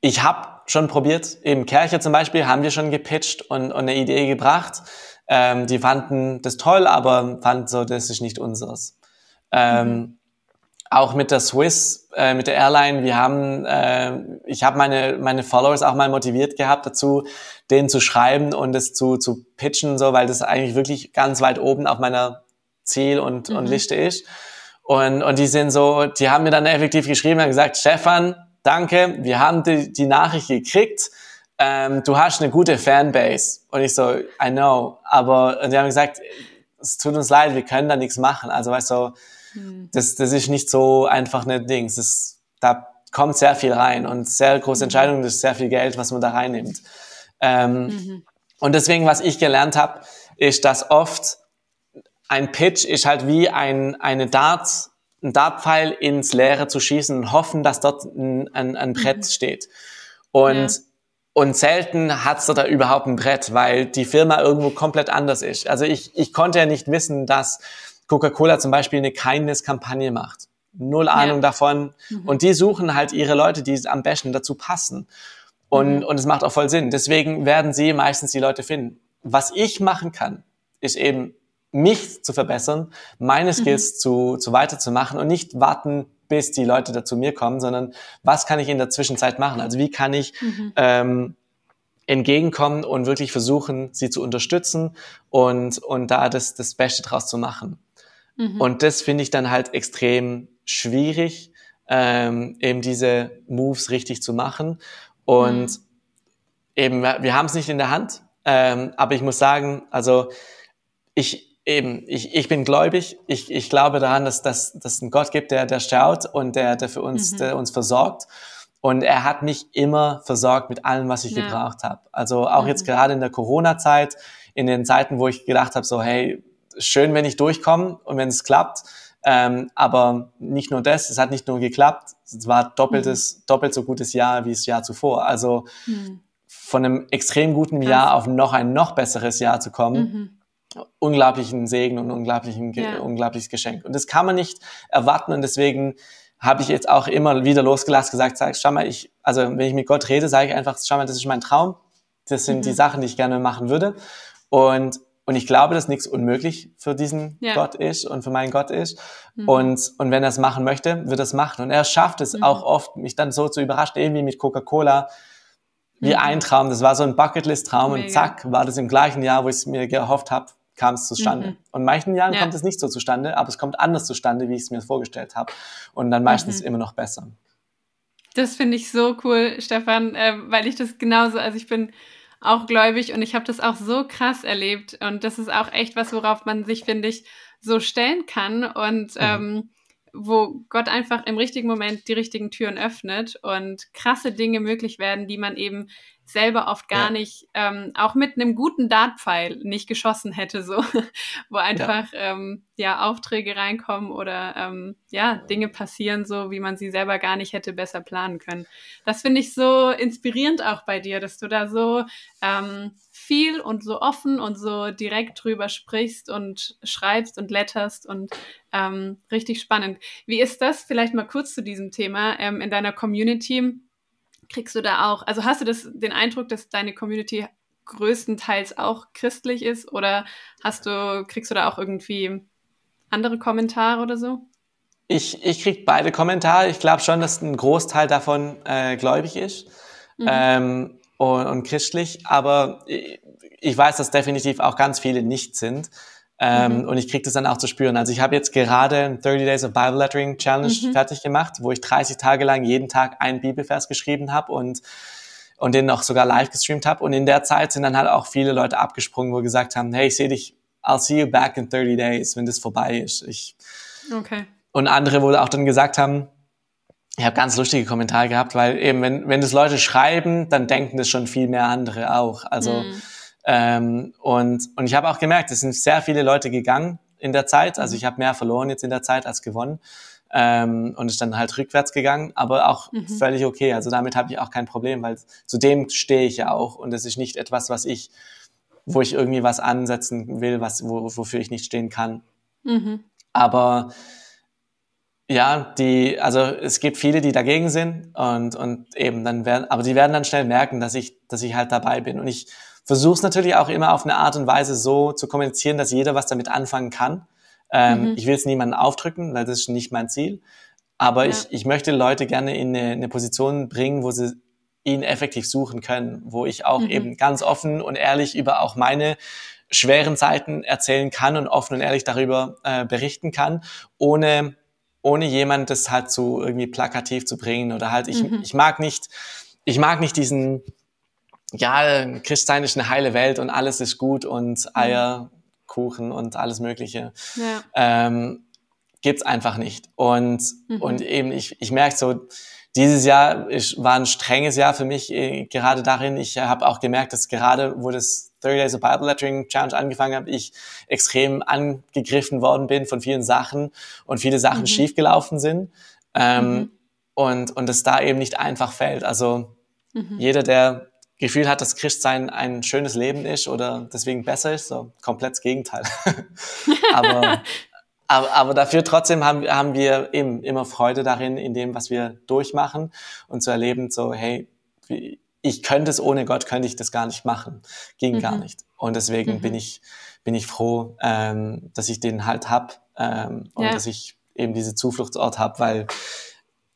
ich habe schon probiert, eben Kerche zum Beispiel haben wir schon gepitcht und, und eine Idee gebracht. Ähm, die fanden das toll, aber fanden so, das ist nicht unseres. Ähm, mhm auch mit der Swiss, äh, mit der Airline, wir haben, äh, ich habe meine meine Followers auch mal motiviert gehabt dazu, denen zu schreiben und es zu zu pitchen, so, weil das eigentlich wirklich ganz weit oben auf meiner Ziel und mhm. und Liste ist. Und und die sind so, die haben mir dann effektiv geschrieben und gesagt, Stefan, danke, wir haben die, die Nachricht gekriegt. Ähm, du hast eine gute Fanbase. Und ich so, I know. Aber die haben gesagt, es tut uns leid, wir können da nichts machen. Also weißt du, hm. Das, das ist nicht so einfach ein Ding. Das, da kommt sehr viel rein und sehr große mhm. Entscheidungen, das ist sehr viel Geld, was man da reinnimmt. Ähm, mhm. Und deswegen, was ich gelernt habe, ist, dass oft ein Pitch ist halt wie ein, eine Dart, ein Dartpfeil ins Leere zu schießen und hoffen, dass dort ein, ein, ein Brett mhm. steht. Und ja. und selten hat's da überhaupt ein Brett, weil die Firma irgendwo komplett anders ist. Also ich, ich konnte ja nicht wissen, dass Coca-Cola zum Beispiel eine Kindness-Kampagne macht. Null Ahnung ja. davon. Mhm. Und die suchen halt ihre Leute, die am besten dazu passen. Und, mhm. und es macht auch voll Sinn. Deswegen werden sie meistens die Leute finden. Was ich machen kann, ist eben mich zu verbessern, meine mhm. Skills mhm. zu, zu weiterzumachen und nicht warten, bis die Leute da zu mir kommen, sondern was kann ich in der Zwischenzeit machen? Also wie kann ich mhm. ähm, entgegenkommen und wirklich versuchen, sie zu unterstützen und, und da das, das Beste draus zu machen. Mhm. Und das finde ich dann halt extrem schwierig, ähm, eben diese Moves richtig zu machen. Und mhm. eben, wir haben es nicht in der Hand, ähm, aber ich muss sagen, also ich, eben, ich, ich bin gläubig. Ich, ich glaube daran, dass dass dass es einen Gott gibt, der, der schaut und der, der für uns, mhm. der uns versorgt. Und er hat mich immer versorgt mit allem, was ich ja. gebraucht habe. Also auch mhm. jetzt gerade in der Corona-Zeit, in den Zeiten, wo ich gedacht habe, so hey, schön, wenn ich durchkomme und wenn es klappt. Ähm, aber nicht nur das, es hat nicht nur geklappt, es war doppeltes, mhm. doppelt so gutes Jahr wie das Jahr zuvor. Also mhm. von einem extrem guten Jahr auf noch ein noch besseres Jahr zu kommen, mhm unglaublichen Segen und unglaublichen, ja. unglaubliches Geschenk. Und das kann man nicht erwarten und deswegen habe ich jetzt auch immer wieder losgelassen, gesagt, sag, schau mal, ich, also wenn ich mit Gott rede, sage ich einfach, schau mal, das ist mein Traum. Das sind mhm. die Sachen, die ich gerne machen würde. Und, und ich glaube, dass nichts unmöglich für diesen ja. Gott ist und für meinen Gott ist. Mhm. Und, und wenn er es machen möchte, wird er es machen. Und er schafft es mhm. auch oft, mich dann so zu überraschen, irgendwie mit Coca-Cola, wie mhm. ein Traum. Das war so ein Bucketlist-Traum und zack, war das im gleichen Jahr, wo ich es mir gehofft habe, kam es zustande. Mhm. Und manchen Jahren ja. kommt es nicht so zustande, aber es kommt anders zustande, wie ich es mir vorgestellt habe. Und dann meistens mhm. immer noch besser. Das finde ich so cool, Stefan, äh, weil ich das genauso, also ich bin auch gläubig und ich habe das auch so krass erlebt. Und das ist auch echt was, worauf man sich, finde ich, so stellen kann. Und mhm. ähm, wo Gott einfach im richtigen Moment die richtigen Türen öffnet und krasse Dinge möglich werden, die man eben selber oft gar ja. nicht, ähm, auch mit einem guten Dartpfeil nicht geschossen hätte, so, wo einfach ja. Ähm, ja Aufträge reinkommen oder ähm, ja Dinge passieren, so wie man sie selber gar nicht hätte besser planen können. Das finde ich so inspirierend auch bei dir, dass du da so ähm, viel und so offen und so direkt drüber sprichst und schreibst und letterst und ähm, richtig spannend. Wie ist das? Vielleicht mal kurz zu diesem Thema ähm, in deiner Community kriegst du da auch, also hast du das, den Eindruck, dass deine Community größtenteils auch christlich ist oder hast du, kriegst du da auch irgendwie andere Kommentare oder so? Ich, ich krieg beide Kommentare. Ich glaube schon, dass ein Großteil davon äh, gläubig ist mhm. ähm, und, und christlich, aber ich, weiß, dass definitiv auch ganz viele nicht sind. Ähm, mhm. Und ich kriege das dann auch zu spüren. Also ich habe jetzt gerade ein 30 Days of Bible Lettering Challenge mhm. fertig gemacht, wo ich 30 Tage lang jeden Tag einen Bibelvers geschrieben habe und und den noch sogar live gestreamt habe. Und in der Zeit sind dann halt auch viele Leute abgesprungen, wo gesagt haben, hey, ich sehe dich, I'll see you back in 30 days, wenn das vorbei ist. Ich, okay. Und andere, wo auch dann gesagt haben, ich habe ganz lustige Kommentare gehabt, weil eben, wenn, wenn das Leute schreiben, dann denken das schon viel mehr andere auch. Also mhm ähm, und, und ich habe auch gemerkt, es sind sehr viele Leute gegangen in der Zeit. Also ich habe mehr verloren jetzt in der Zeit als gewonnen. Ähm, und ist dann halt rückwärts gegangen, aber auch mhm. völlig okay. Also damit habe ich auch kein Problem, weil zu dem stehe ich ja auch und es ist nicht etwas, was ich, wo ich irgendwie was ansetzen will, was, wo, wofür ich nicht stehen kann. Mhm. Aber ja, die, also es gibt viele, die dagegen sind und, und eben dann werden, aber die werden dann schnell merken, dass ich, dass ich halt dabei bin. Und ich versuche es natürlich auch immer auf eine Art und Weise so zu kommunizieren, dass jeder was damit anfangen kann. Ähm, mhm. Ich will es niemandem aufdrücken, weil das ist nicht mein Ziel. Aber ja. ich, ich möchte Leute gerne in eine, eine Position bringen, wo sie ihn effektiv suchen können, wo ich auch mhm. eben ganz offen und ehrlich über auch meine schweren Zeiten erzählen kann und offen und ehrlich darüber äh, berichten kann, ohne ohne jemand das halt so irgendwie plakativ zu bringen oder halt ich, mhm. ich mag nicht ich mag nicht diesen ja, Christsein ist eine heile Welt und alles ist gut und mhm. Eierkuchen und alles Mögliche. Ja. Ähm, gibt's einfach nicht. Und, mhm. und eben, ich, ich merke so, dieses Jahr ist, war ein strenges Jahr für mich, äh, gerade darin. Ich habe auch gemerkt, dass gerade, wo das 30 Days of Bible Lettering Challenge angefangen hat, ich extrem angegriffen worden bin von vielen Sachen und viele Sachen mhm. schiefgelaufen sind. Ähm, mhm. und, und es da eben nicht einfach fällt. Also mhm. jeder, der Gefühl hat, dass Christsein ein schönes Leben ist oder deswegen besser ist, so komplett das Gegenteil. aber, aber, aber dafür trotzdem haben, haben wir eben immer Freude darin, in dem, was wir durchmachen und zu erleben, so, hey, ich könnte es ohne Gott, könnte ich das gar nicht machen. Ging mhm. gar nicht. Und deswegen mhm. bin ich, bin ich froh, ähm, dass ich den halt hab ähm, und ja. dass ich eben diese Zufluchtsort habe, weil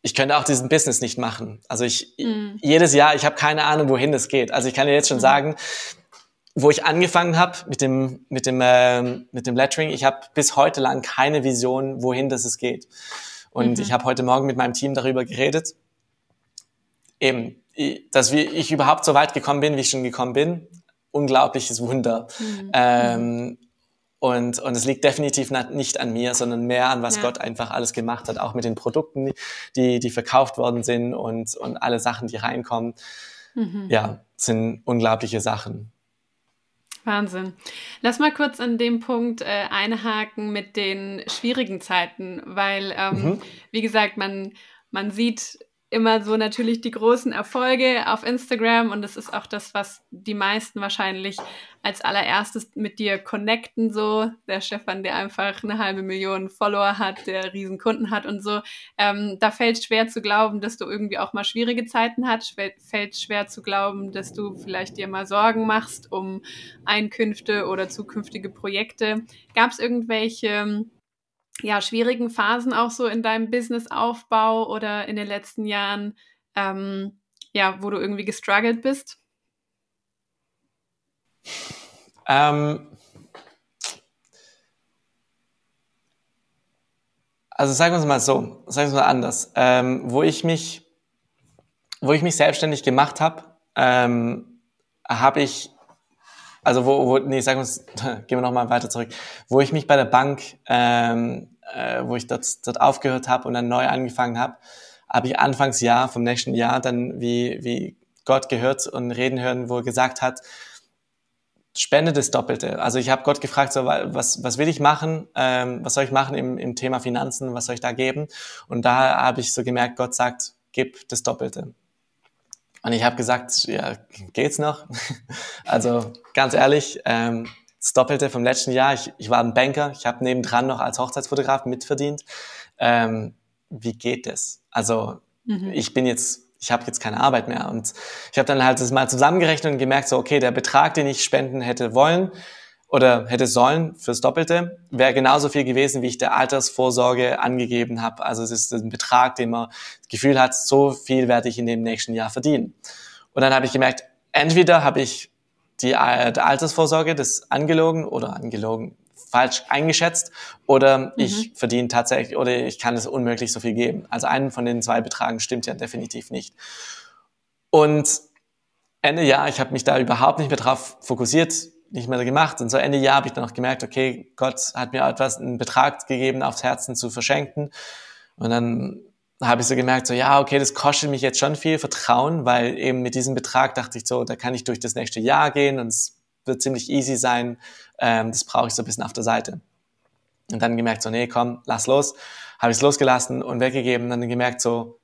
ich könnte auch diesen Business nicht machen. Also ich mhm. jedes Jahr, ich habe keine Ahnung, wohin es geht. Also ich kann dir jetzt schon mhm. sagen, wo ich angefangen habe mit dem mit dem äh, mit dem Lettering, ich habe bis heute lang keine Vision, wohin das es geht. Und mhm. ich habe heute Morgen mit meinem Team darüber geredet, eben, dass wir, ich überhaupt so weit gekommen bin, wie ich schon gekommen bin. Unglaubliches Wunder. Mhm. Ähm, und, und es liegt definitiv nicht an mir, sondern mehr an, was ja. Gott einfach alles gemacht hat, auch mit den Produkten, die, die verkauft worden sind und, und alle Sachen, die reinkommen. Mhm. Ja, sind unglaubliche Sachen. Wahnsinn. Lass mal kurz an dem Punkt äh, einhaken mit den schwierigen Zeiten, weil, ähm, mhm. wie gesagt, man, man sieht immer so natürlich die großen Erfolge auf Instagram und das ist auch das, was die meisten wahrscheinlich als allererstes mit dir connecten, so der Stefan, der einfach eine halbe Million Follower hat, der riesen Kunden hat und so. Ähm, da fällt schwer zu glauben, dass du irgendwie auch mal schwierige Zeiten hast, fällt schwer zu glauben, dass du vielleicht dir mal Sorgen machst um Einkünfte oder zukünftige Projekte. Gab es irgendwelche ja, schwierigen Phasen auch so in deinem Businessaufbau oder in den letzten Jahren, ähm, ja, wo du irgendwie gestruggelt bist? Ähm, also sagen wir es mal so, sagen wir es mal anders. Ähm, wo ich mich, wo ich mich selbstständig gemacht habe, ähm, habe ich also wo, wo nee, sagen wir es, gehen wir nochmal weiter zurück, wo ich mich bei der Bank, ähm, äh, wo ich dort, dort aufgehört habe und dann neu angefangen habe, habe ich Anfangsjahr vom nächsten Jahr dann wie, wie Gott gehört und reden hören, wo er gesagt hat, spende das Doppelte. Also ich habe Gott gefragt, so, was, was will ich machen, ähm, was soll ich machen im, im Thema Finanzen, was soll ich da geben? Und da habe ich so gemerkt, Gott sagt, gib das Doppelte. Und ich habe gesagt, ja, geht's noch? also ganz ehrlich, ähm, das Doppelte vom letzten Jahr. Ich, ich war ein Banker, ich habe nebendran noch als Hochzeitsfotograf mitverdient. Ähm, wie geht das? Also mhm. ich bin jetzt, ich habe jetzt keine Arbeit mehr. Und ich habe dann halt das mal zusammengerechnet und gemerkt, so okay, der Betrag, den ich spenden hätte wollen, oder hätte sollen fürs Doppelte, wäre genauso viel gewesen, wie ich der Altersvorsorge angegeben habe. Also es ist ein Betrag, den man das Gefühl hat, so viel werde ich in dem nächsten Jahr verdienen. Und dann habe ich gemerkt, entweder habe ich die äh, der Altersvorsorge das angelogen oder angelogen falsch eingeschätzt oder mhm. ich verdiene tatsächlich oder ich kann es unmöglich so viel geben. Also einen von den zwei Betragen stimmt ja definitiv nicht. Und Ende Jahr, ich habe mich da überhaupt nicht mehr drauf fokussiert, nicht mehr gemacht. Und so Ende Jahr habe ich dann noch gemerkt, okay, Gott hat mir etwas, einen Betrag gegeben, aufs Herzen zu verschenken. Und dann habe ich so gemerkt, so ja, okay, das kostet mich jetzt schon viel Vertrauen, weil eben mit diesem Betrag dachte ich so, da kann ich durch das nächste Jahr gehen und es wird ziemlich easy sein. Ähm, das brauche ich so ein bisschen auf der Seite. Und dann gemerkt so, nee, komm, lass los. Habe ich es losgelassen und weggegeben. Dann gemerkt so,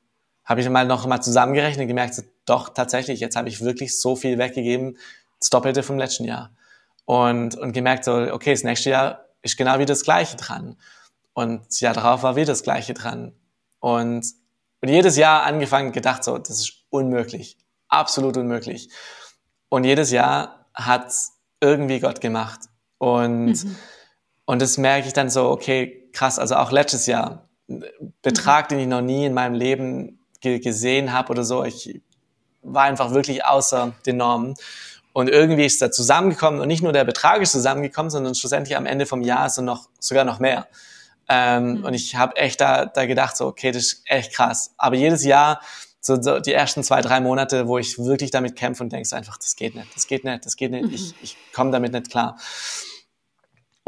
habe ich mal noch mal zusammengerechnet und gemerkt so, doch, tatsächlich, jetzt habe ich wirklich so viel weggegeben, das Doppelte vom letzten Jahr und, und gemerkt so, okay, das nächste Jahr ist genau wieder das Gleiche dran. Und das Jahr darauf war wieder das Gleiche dran. Und, und jedes Jahr angefangen gedacht so, das ist unmöglich. Absolut unmöglich. Und jedes Jahr hat irgendwie Gott gemacht. Und, mhm. und das merke ich dann so, okay, krass, also auch letztes Jahr, Betrag, mhm. den ich noch nie in meinem Leben gesehen habe oder so, ich war einfach wirklich außer den Normen. Und irgendwie ist da zusammengekommen und nicht nur der Betrag ist zusammengekommen, sondern schlussendlich am Ende vom Jahr so noch, sogar noch mehr. Ähm, mhm. Und ich habe echt da, da gedacht, so, okay, das ist echt krass. Aber jedes Jahr, so, so die ersten zwei, drei Monate, wo ich wirklich damit kämpfe und denkst einfach, das geht nicht, das geht nicht, das geht nicht, mhm. ich, ich komme damit nicht klar.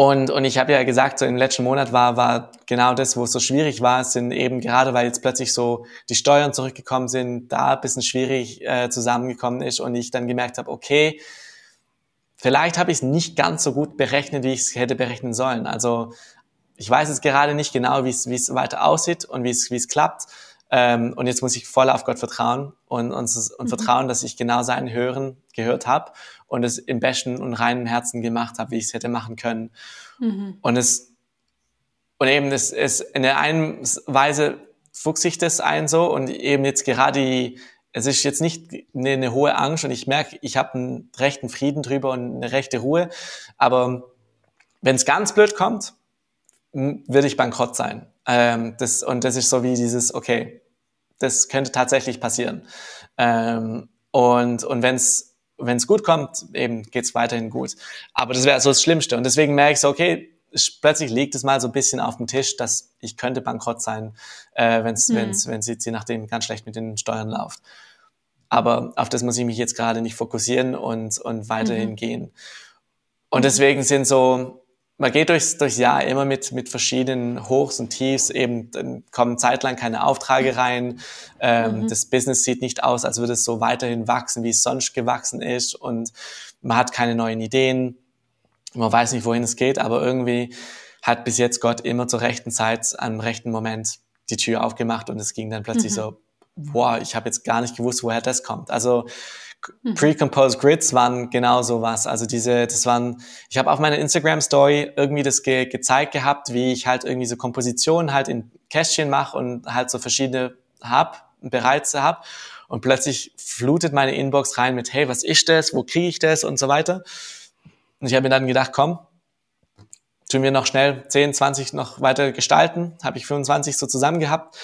Und, und ich habe ja gesagt, so im letzten Monat war, war genau das, wo es so schwierig war, sind eben gerade, weil jetzt plötzlich so die Steuern zurückgekommen sind, da ein bisschen schwierig äh, zusammengekommen ist und ich dann gemerkt habe, okay, vielleicht habe ich es nicht ganz so gut berechnet, wie ich es hätte berechnen sollen. Also ich weiß jetzt gerade nicht genau, wie es wie es weiter aussieht und wie es wie es klappt. Ähm, und jetzt muss ich voll auf Gott vertrauen und, und, und mhm. vertrauen, dass ich genau sein Hören gehört habe und es im besten und reinen Herzen gemacht habe, wie ich es hätte machen können. Mhm. Und es und eben es, es in der einen Weise fuchst sich das ein so und eben jetzt gerade die, es ist jetzt nicht eine, eine hohe Angst und ich merke, ich habe einen rechten Frieden drüber und eine rechte Ruhe, aber wenn es ganz blöd kommt, würde ich bankrott sein. Ähm, das, und das ist so wie dieses, okay, das könnte tatsächlich passieren. Ähm, und und wenn es wenn es gut kommt, eben geht's weiterhin gut. Aber das wäre so das Schlimmste. Und deswegen merke ich so, okay, plötzlich liegt es mal so ein bisschen auf dem Tisch, dass ich könnte bankrott sein, äh, wenn's, mhm. wenn's, wenn es je nachdem ganz schlecht mit den Steuern läuft. Aber auf das muss ich mich jetzt gerade nicht fokussieren und, und weiterhin mhm. gehen. Und deswegen sind so, man geht durchs, durchs Jahr immer mit, mit verschiedenen Hochs und Tiefs, eben dann kommen zeitlang keine Aufträge rein, ähm, mhm. das Business sieht nicht aus, als würde es so weiterhin wachsen, wie es sonst gewachsen ist und man hat keine neuen Ideen, man weiß nicht, wohin es geht, aber irgendwie hat bis jetzt Gott immer zur rechten Zeit, am rechten Moment die Tür aufgemacht und es ging dann plötzlich mhm. so, boah, ich habe jetzt gar nicht gewusst, woher das kommt. Also Mhm. Pre-composed Grids waren genau so was. Also diese, das waren, ich habe auf meiner Instagram Story irgendwie das ge gezeigt gehabt, wie ich halt irgendwie so Kompositionen halt in Kästchen mache und halt so verschiedene hab, bereits hab. Und plötzlich flutet meine Inbox rein mit, hey, was ist das? Wo kriege ich das? Und so weiter. Und ich habe mir dann gedacht, komm, tun wir noch schnell 10, 20 noch weiter gestalten. Habe ich 25 so zusammen gehabt,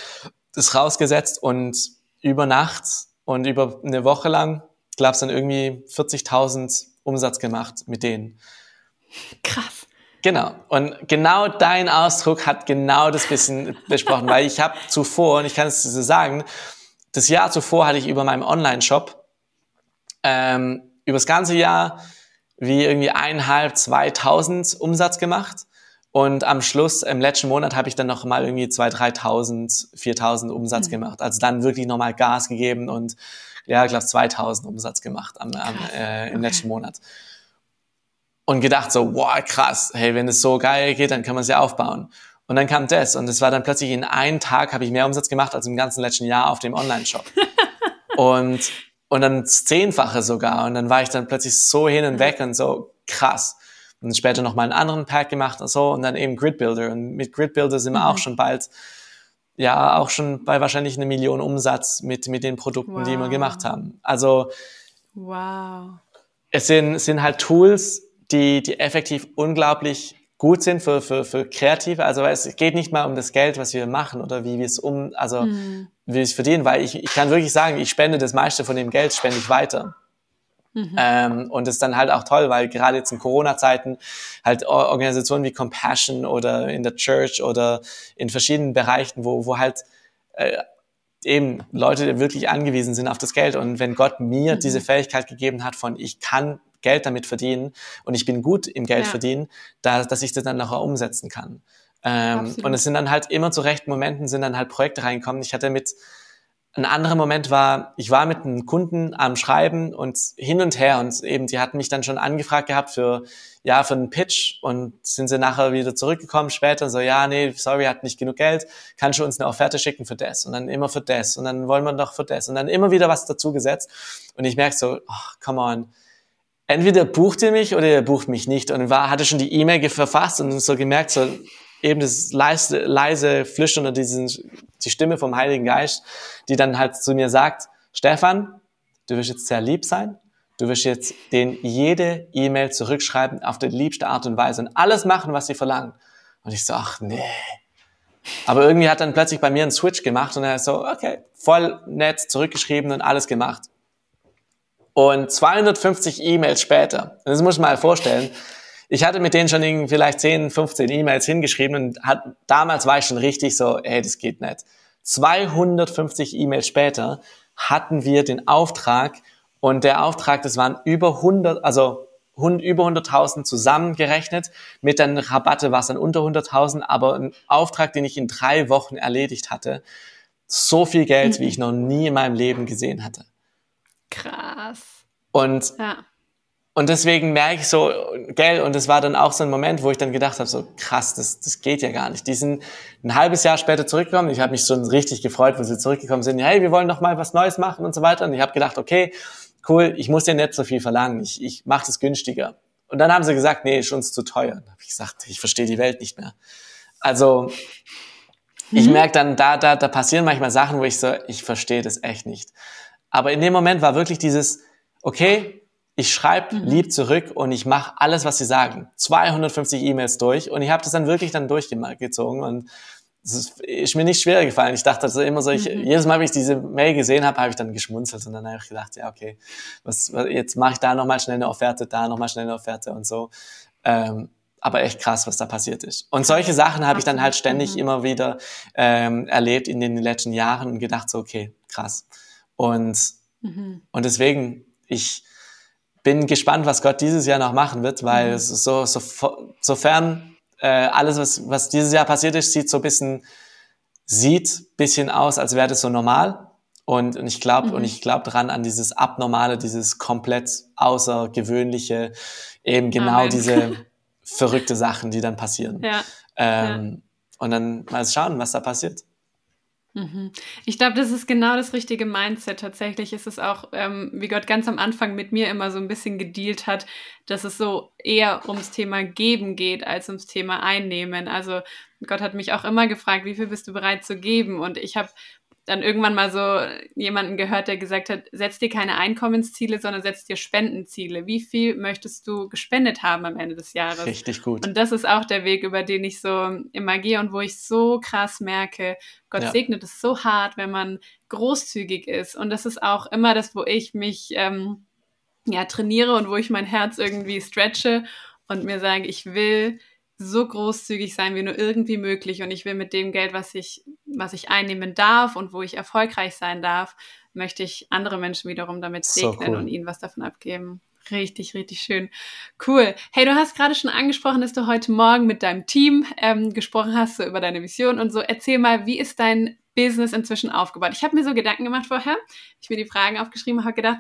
das rausgesetzt und über Nacht und über eine Woche lang glaube, es dann irgendwie 40.000 Umsatz gemacht mit denen. Krass. Genau. Und genau dein Ausdruck hat genau das bisschen besprochen, weil ich habe zuvor, und ich kann es so sagen, das Jahr zuvor hatte ich über meinem Online-Shop ähm, über das ganze Jahr wie irgendwie eineinhalb, zweitausend Umsatz gemacht. Und am Schluss, im letzten Monat, habe ich dann noch mal irgendwie zwei, dreitausend, viertausend Umsatz mhm. gemacht. Also dann wirklich nochmal Gas gegeben und ja, ich glaube 2000 Umsatz gemacht am, am, äh, im okay. letzten Monat. Und gedacht so, wow, krass, hey, wenn es so geil geht, dann kann man es ja aufbauen. Und dann kam das und es war dann plötzlich in einem Tag habe ich mehr Umsatz gemacht als im ganzen letzten Jahr auf dem Online-Shop. und, und dann Zehnfache sogar. Und dann war ich dann plötzlich so hin und weg und so krass. Und später noch mal einen anderen Pack gemacht und so und dann eben Grid Builder. Und mit Grid Builder sind wir mhm. auch schon bald ja auch schon bei wahrscheinlich eine Million Umsatz mit, mit den Produkten, wow. die wir gemacht haben. Also wow. es sind, sind halt Tools, die, die effektiv unglaublich gut sind für, für, für Kreative. Also es geht nicht mal um das Geld, was wir machen oder wie wir es um, also mhm. wie wir es verdienen, weil ich, ich kann wirklich sagen, ich spende das meiste von dem Geld, spende ich weiter. Mhm. Ähm, und ist dann halt auch toll, weil gerade jetzt in Corona-Zeiten halt Organisationen wie Compassion oder in der Church oder in verschiedenen Bereichen, wo, wo halt äh, eben Leute wirklich angewiesen sind auf das Geld. Und wenn Gott mir mhm. diese Fähigkeit gegeben hat von, ich kann Geld damit verdienen und ich bin gut im Geld ja. verdienen, da, dass ich das dann nachher umsetzen kann. Ähm, und es sind dann halt immer zu rechten Momenten sind dann halt Projekte reinkommen. Ich hatte mit ein anderer Moment war, ich war mit einem Kunden am Schreiben und hin und her und eben, die hatten mich dann schon angefragt gehabt für, ja, für einen Pitch und sind sie nachher wieder zurückgekommen später so, ja, nee, sorry, hat nicht genug Geld, kannst du uns eine Offerte schicken für das? Und dann immer für das und dann wollen wir noch für das und dann immer wieder was dazu gesetzt und ich merke so, oh, come on, entweder bucht ihr mich oder ihr bucht mich nicht und war, hatte schon die E-Mail verfasst und so gemerkt so, eben das leise, leise Flüstern oder diesen, die Stimme vom Heiligen Geist, die dann halt zu mir sagt, Stefan, du wirst jetzt sehr lieb sein, du wirst jetzt den jede E-Mail zurückschreiben auf die liebste Art und Weise und alles machen, was sie verlangen. Und ich so, ach nee. Aber irgendwie hat dann plötzlich bei mir einen Switch gemacht und er ist so, okay, voll nett zurückgeschrieben und alles gemacht. Und 250 E-Mails später, das muss man mal vorstellen, ich hatte mit denen schon vielleicht 10, 15 E-Mails hingeschrieben und hat, damals war ich schon richtig so, ey, das geht nicht. 250 E-Mails später hatten wir den Auftrag und der Auftrag, das waren über 100, also über 100.000 zusammengerechnet. Mit den Rabatte war es dann unter 100.000, aber ein Auftrag, den ich in drei Wochen erledigt hatte. So viel Geld, mhm. wie ich noch nie in meinem Leben gesehen hatte. Krass. Und ja und deswegen merke ich so, gell, und es war dann auch so ein Moment, wo ich dann gedacht habe, so krass, das, das geht ja gar nicht. Die sind ein halbes Jahr später zurückgekommen. Ich habe mich schon richtig gefreut, wo sie zurückgekommen sind. Hey, wir wollen noch mal was Neues machen und so weiter. Und ich habe gedacht, okay, cool, ich muss dir nicht so viel verlangen. Ich, ich mache das günstiger. Und dann haben sie gesagt, nee, ist uns zu teuer. Dann habe ich gesagt, ich verstehe die Welt nicht mehr. Also ich mhm. merke dann, da, da, da passieren manchmal Sachen, wo ich so, ich verstehe das echt nicht. Aber in dem Moment war wirklich dieses, okay, ich schreibe mhm. lieb zurück und ich mache alles, was sie sagen. 250 E-Mails durch und ich habe das dann wirklich dann durchgezogen und es ist, ist, mir nicht schwer gefallen. Ich dachte also immer so, ich, mhm. jedes Mal, wenn ich diese Mail gesehen habe, habe ich dann geschmunzelt und dann habe ich gedacht, ja okay, was, jetzt mache ich da nochmal schnell eine Offerte, da nochmal schnell eine Offerte und so. Ähm, aber echt krass, was da passiert ist. Und solche Sachen habe ich dann halt ständig mhm. immer wieder ähm, erlebt in den letzten Jahren und gedacht so, okay, krass. Und, mhm. und deswegen, ich, bin gespannt, was Gott dieses Jahr noch machen wird, weil mhm. so, so, sofern äh, alles, was, was dieses Jahr passiert ist, sieht so ein bisschen, sieht bisschen aus, als wäre das so normal. Und, und ich glaube, mhm. und ich glaube dran an dieses Abnormale, dieses komplett Außergewöhnliche, eben genau Amen. diese verrückte Sachen, die dann passieren. Ja. Ähm, ja. Und dann mal schauen, was da passiert. Mhm. Ich glaube, das ist genau das richtige Mindset. Tatsächlich ist es auch, ähm, wie Gott ganz am Anfang mit mir immer so ein bisschen gedealt hat, dass es so eher ums Thema Geben geht als ums Thema Einnehmen. Also Gott hat mich auch immer gefragt, wie viel bist du bereit zu geben? Und ich habe dann irgendwann mal so jemanden gehört, der gesagt hat, setz dir keine Einkommensziele, sondern setz dir Spendenziele. Wie viel möchtest du gespendet haben am Ende des Jahres? Richtig gut. Und das ist auch der Weg, über den ich so immer gehe und wo ich so krass merke, Gott ja. segnet es so hart, wenn man großzügig ist. Und das ist auch immer das, wo ich mich ähm, ja trainiere und wo ich mein Herz irgendwie stretche und mir sage, ich will so großzügig sein wie nur irgendwie möglich und ich will mit dem Geld, was ich, was ich einnehmen darf und wo ich erfolgreich sein darf, möchte ich andere Menschen wiederum damit segnen so cool. und ihnen was davon abgeben. Richtig, richtig schön. Cool. Hey, du hast gerade schon angesprochen, dass du heute Morgen mit deinem Team ähm, gesprochen hast, so über deine Vision und so. Erzähl mal, wie ist dein Business inzwischen aufgebaut? Ich habe mir so Gedanken gemacht vorher, ich mir die Fragen aufgeschrieben habe, gedacht,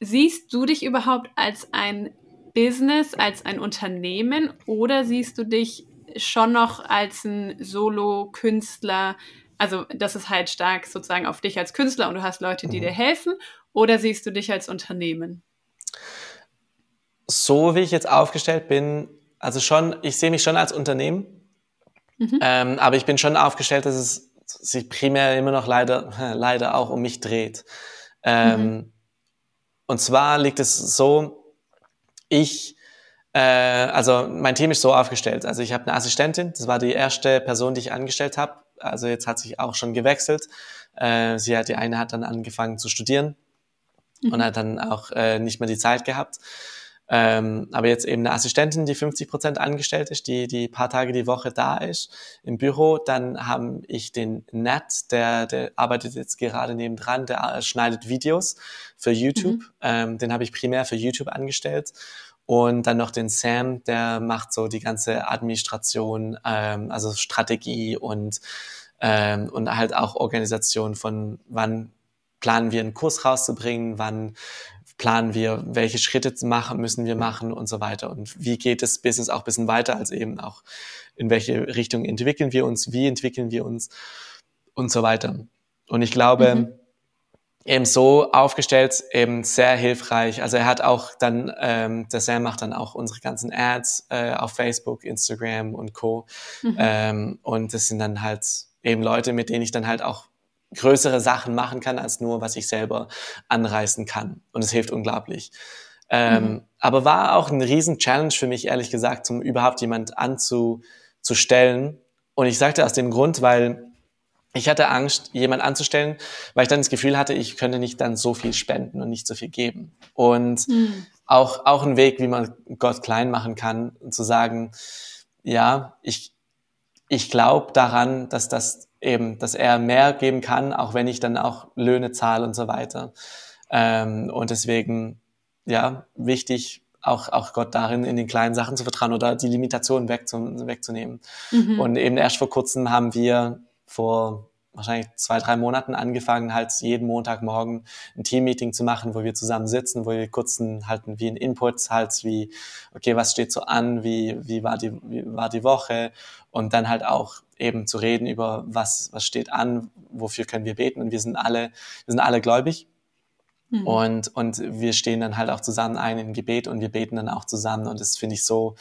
siehst du dich überhaupt als ein Business, als ein Unternehmen oder siehst du dich schon noch als ein Solo-Künstler? Also, das ist halt stark sozusagen auf dich als Künstler und du hast Leute, die mhm. dir helfen. Oder siehst du dich als Unternehmen? So wie ich jetzt aufgestellt bin, also schon, ich sehe mich schon als Unternehmen, mhm. ähm, aber ich bin schon aufgestellt, dass es sich primär immer noch leider, leider auch um mich dreht. Ähm, mhm. Und zwar liegt es so, ich, äh, also mein Team ist so aufgestellt. Also ich habe eine Assistentin, das war die erste Person, die ich angestellt habe. Also jetzt hat sich auch schon gewechselt. Äh, sie hat, die eine hat dann angefangen zu studieren mhm. und hat dann auch äh, nicht mehr die Zeit gehabt. Ähm, aber jetzt eben eine Assistentin, die 50 Prozent angestellt ist, die die paar Tage die Woche da ist im Büro. Dann habe ich den Nat, der, der arbeitet jetzt gerade nebendran, der schneidet Videos für YouTube. Mhm. Ähm, den habe ich primär für YouTube angestellt. Und dann noch den Sam, der macht so die ganze Administration, ähm, also Strategie und, ähm, und halt auch Organisation von wann planen wir einen Kurs rauszubringen, wann planen wir, welche Schritte machen, müssen wir machen und so weiter. Und wie geht das Business auch ein bisschen weiter, als eben auch in welche Richtung entwickeln wir uns, wie entwickeln wir uns und so weiter. Und ich glaube, mhm. eben so aufgestellt, eben sehr hilfreich. Also er hat auch dann, ähm, der Sam macht dann auch unsere ganzen Ads äh, auf Facebook, Instagram und Co. Mhm. Ähm, und das sind dann halt eben Leute, mit denen ich dann halt auch größere Sachen machen kann, als nur, was ich selber anreißen kann. Und es hilft unglaublich. Ähm, mhm. Aber war auch ein riesen Challenge für mich, ehrlich gesagt, um überhaupt jemand anzustellen. Und ich sagte aus dem Grund, weil ich hatte Angst, jemand anzustellen, weil ich dann das Gefühl hatte, ich könnte nicht dann so viel spenden und nicht so viel geben. Und mhm. auch, auch ein Weg, wie man Gott klein machen kann, zu sagen, ja, ich, ich glaube daran, dass das eben, dass er mehr geben kann, auch wenn ich dann auch Löhne zahle und so weiter. Ähm, und deswegen, ja, wichtig, auch, auch Gott darin, in den kleinen Sachen zu vertrauen oder die Limitationen wegzu, wegzunehmen. Mhm. Und eben erst vor kurzem haben wir vor wahrscheinlich zwei, drei Monaten angefangen, halt jeden Montagmorgen ein Teammeeting zu machen, wo wir zusammen sitzen, wo wir kurz ein, halt wie ein Input halt wie, okay, was steht so an, wie, wie war die, wie war die Woche und dann halt auch eben zu reden über was, was steht an, wofür können wir beten und wir sind alle, wir sind alle gläubig. Mhm. Und, und wir stehen dann halt auch zusammen ein im Gebet und wir beten dann auch zusammen und das finde ich so,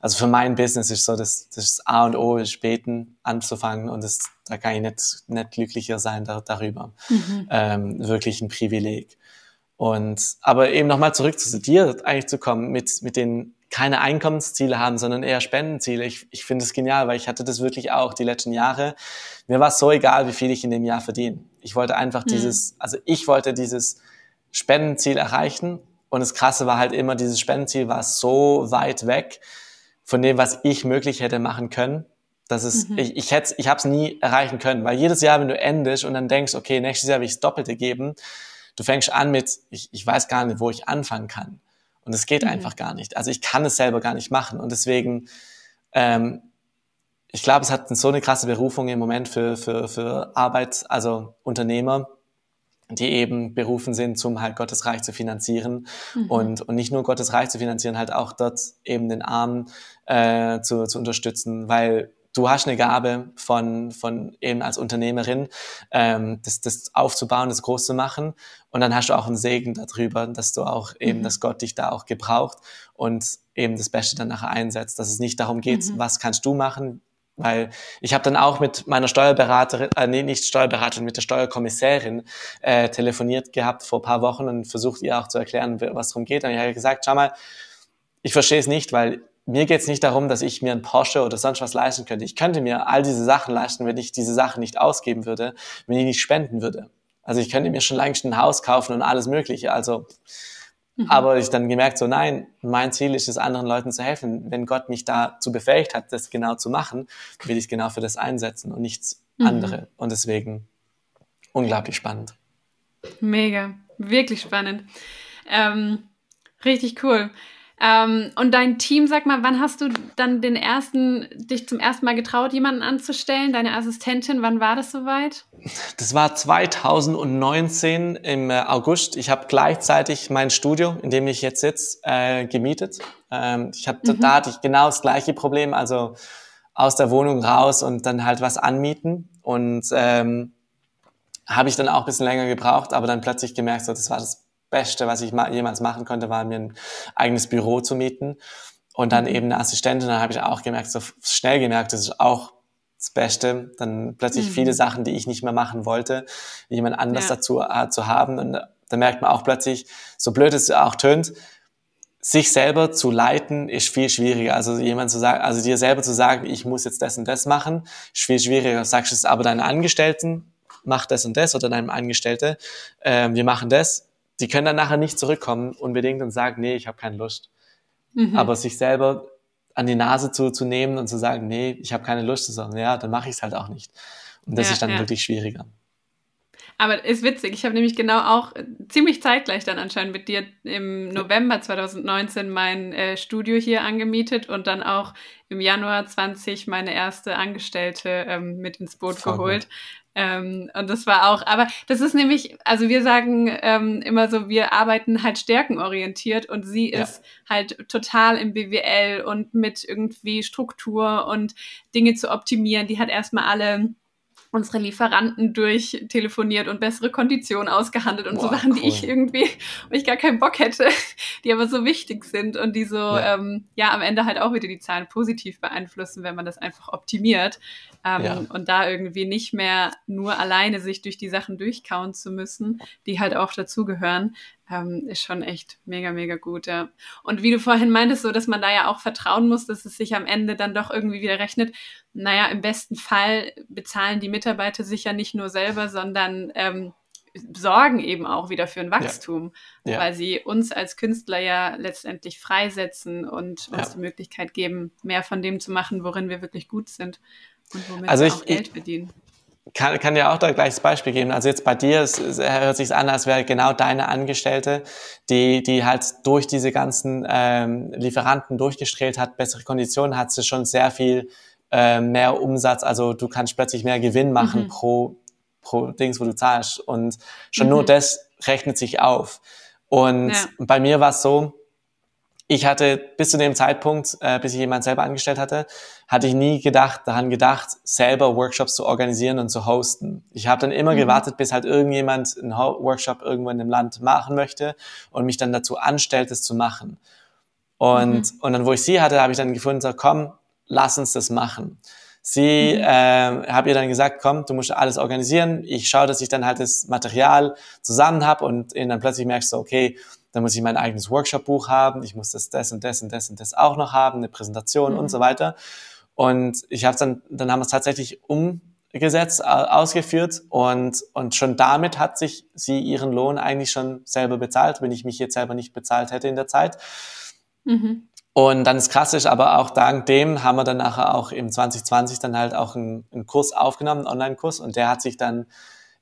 also für mein Business ist so, das, das A und O ist beten, anzufangen und das, da kann ich nicht, nicht glücklicher sein da, darüber. Mhm. Ähm, wirklich ein Privileg. Und, aber eben nochmal zurück zu dir eigentlich zu kommen, mit, mit den keine Einkommensziele haben, sondern eher Spendenziele. Ich, ich finde es genial, weil ich hatte das wirklich auch die letzten Jahre. Mir war es so egal, wie viel ich in dem Jahr verdiene. Ich wollte einfach mhm. dieses, also ich wollte dieses Spendenziel erreichen. Und das Krasse war halt immer, dieses Spendenziel war so weit weg, von dem, was ich möglich hätte machen können. Das ist, mhm. ich, ich hätte, ich habe es nie erreichen können, weil jedes Jahr, wenn du endest und dann denkst, okay, nächstes Jahr will ich das Doppelte geben, du fängst an mit, ich, ich weiß gar nicht, wo ich anfangen kann. Und es geht mhm. einfach gar nicht. Also ich kann es selber gar nicht machen. Und deswegen, ähm, ich glaube, es hat so eine krasse Berufung im Moment für, für, für Arbeit, also Unternehmer, die eben berufen sind, zum halt Gottes Reich zu finanzieren mhm. und, und nicht nur Gottes Reich zu finanzieren, halt auch dort eben den Armen äh, zu, zu unterstützen, weil du hast eine Gabe von, von eben als Unternehmerin, ähm, das, das aufzubauen, das groß zu machen und dann hast du auch einen Segen darüber, dass du auch eben, mhm. dass Gott dich da auch gebraucht und eben das Beste dann nachher einsetzt, dass es nicht darum geht, mhm. was kannst du machen, weil ich habe dann auch mit meiner Steuerberaterin, äh, nee, nicht Steuerberaterin, mit der Steuerkommissärin äh, telefoniert gehabt vor paar Wochen und versucht ihr auch zu erklären, was darum geht. Und ich habe gesagt, schau mal, ich verstehe es nicht, weil mir geht es nicht darum, dass ich mir ein Porsche oder sonst was leisten könnte. Ich könnte mir all diese Sachen leisten, wenn ich diese Sachen nicht ausgeben würde, wenn ich nicht spenden würde. Also ich könnte mir schon längst ein Haus kaufen und alles Mögliche. Also Mhm. Aber ich dann gemerkt, so nein, mein Ziel ist es, anderen Leuten zu helfen. Wenn Gott mich dazu befähigt hat, das genau zu machen, will ich genau für das einsetzen und nichts mhm. andere. Und deswegen unglaublich spannend. Mega, wirklich spannend. Ähm, richtig cool. Ähm, und dein Team, sag mal, wann hast du dann den ersten, dich zum ersten Mal getraut, jemanden anzustellen? Deine Assistentin, wann war das soweit? Das war 2019 im äh, August. Ich habe gleichzeitig mein Studio, in dem ich jetzt sitze, äh, gemietet. Ähm, ich hatte, mhm. Da hatte ich genau das gleiche Problem, also aus der Wohnung raus und dann halt was anmieten. Und ähm, habe ich dann auch ein bisschen länger gebraucht, aber dann plötzlich gemerkt, so, das war das Beste, was ich ma jemals machen konnte, war mir ein eigenes Büro zu mieten und dann mhm. eben eine Assistentin. Dann habe ich auch gemerkt, so schnell gemerkt, das ist auch das Beste. Dann plötzlich mhm. viele Sachen, die ich nicht mehr machen wollte, jemand anders ja. dazu äh, zu haben. Und da merkt man auch plötzlich, so blöd es auch tönt, sich selber zu leiten ist viel schwieriger. Also jemand zu sagen, also dir selber zu sagen, ich muss jetzt das und das machen, ist viel schwieriger. Sagst du es aber deinen Angestellten, mach das und das oder deinem Angestellte, äh, wir machen das die können dann nachher nicht zurückkommen unbedingt und sagen, nee, ich habe keine Lust. Mhm. Aber sich selber an die Nase zu, zu nehmen und zu sagen, nee, ich habe keine Lust, zu sagen, ja, dann mache ich es halt auch nicht. Und das ja, ist dann ja. wirklich schwieriger. Aber ist witzig, ich habe nämlich genau auch ziemlich zeitgleich dann anscheinend mit dir im November 2019 mein äh, Studio hier angemietet und dann auch im Januar 20 meine erste Angestellte ähm, mit ins Boot Voll geholt. Gut. Ähm, und das war auch, aber das ist nämlich, also wir sagen ähm, immer so, wir arbeiten halt stärkenorientiert und sie ja. ist halt total im BWL und mit irgendwie Struktur und Dinge zu optimieren. Die hat erstmal alle unsere Lieferanten durchtelefoniert und bessere Konditionen ausgehandelt und Boah, so Sachen, cool. die ich irgendwie, wo ich gar keinen Bock hätte, die aber so wichtig sind und die so, ja. Ähm, ja, am Ende halt auch wieder die Zahlen positiv beeinflussen, wenn man das einfach optimiert. Ähm, ja. Und da irgendwie nicht mehr nur alleine sich durch die Sachen durchkauen zu müssen, die halt auch dazugehören, ähm, ist schon echt mega, mega gut, ja. Und wie du vorhin meintest, so, dass man da ja auch vertrauen muss, dass es sich am Ende dann doch irgendwie wieder rechnet. Naja, im besten Fall bezahlen die Mitarbeiter sich ja nicht nur selber, sondern ähm, sorgen eben auch wieder für ein Wachstum, ja. Ja. weil sie uns als Künstler ja letztendlich freisetzen und uns ja. die Möglichkeit geben, mehr von dem zu machen, worin wir wirklich gut sind und womit also ich, auch Geld verdienen kann, kann ja auch da gleich das Beispiel geben. Also jetzt bei dir es, es hört sich an, als wäre genau deine Angestellte, die, die halt durch diese ganzen ähm, Lieferanten durchgestrahlt hat, bessere Konditionen hat sie schon sehr viel äh, mehr Umsatz. Also du kannst plötzlich mehr Gewinn machen mhm. pro pro Dings, wo du zahlst. Und schon mhm. nur das rechnet sich auf. Und ja. bei mir war es so, ich hatte bis zu dem Zeitpunkt, äh, bis ich jemand selber angestellt hatte, hatte ich nie gedacht, daran gedacht, selber Workshops zu organisieren und zu hosten. Ich habe dann immer mhm. gewartet, bis halt irgendjemand einen Workshop irgendwo in dem Land machen möchte und mich dann dazu anstellt, es zu machen. Und, mhm. und dann, wo ich sie hatte, habe ich dann gefunden, so, komm, lass uns das machen. Sie mhm. äh, habe ihr dann gesagt, komm, du musst alles organisieren. Ich schaue, dass ich dann halt das Material zusammen habe und dann plötzlich merkst du, okay, dann muss ich mein eigenes Workshop-Buch haben, ich muss das, das und das und das und das auch noch haben, eine Präsentation mhm. und so weiter. Und ich habe dann, dann haben wir es tatsächlich umgesetzt, ausgeführt und, und schon damit hat sich sie ihren Lohn eigentlich schon selber bezahlt, wenn ich mich jetzt selber nicht bezahlt hätte in der Zeit. Mhm. Und dann ist klassisch, aber auch dank dem haben wir dann nachher auch im 2020 dann halt auch einen, einen Kurs aufgenommen, einen Online-Kurs, und der hat sich dann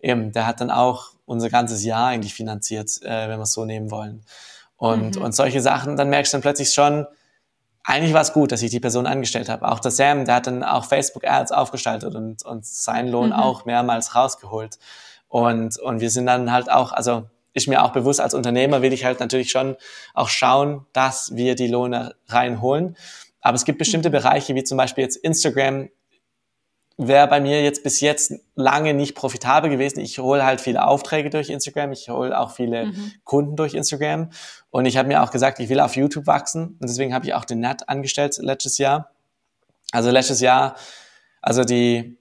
eben, der hat dann auch unser ganzes Jahr eigentlich finanziert, äh, wenn wir es so nehmen wollen. Und, mhm. und solche Sachen, dann merkst du dann plötzlich schon, eigentlich war es gut, dass ich die Person angestellt habe. Auch der Sam, der hat dann auch Facebook-Ads aufgestaltet und, und seinen Lohn mhm. auch mehrmals rausgeholt. Und, und wir sind dann halt auch, also ist mir auch bewusst, als Unternehmer will ich halt natürlich schon auch schauen, dass wir die Lohne reinholen. Aber es gibt bestimmte mhm. Bereiche, wie zum Beispiel jetzt Instagram, wäre bei mir jetzt bis jetzt lange nicht profitabel gewesen. Ich hole halt viele Aufträge durch Instagram, ich hole auch viele mhm. Kunden durch Instagram. Und ich habe mir auch gesagt, ich will auf YouTube wachsen. Und deswegen habe ich auch den Nat angestellt letztes Jahr. Also letztes Jahr, also die,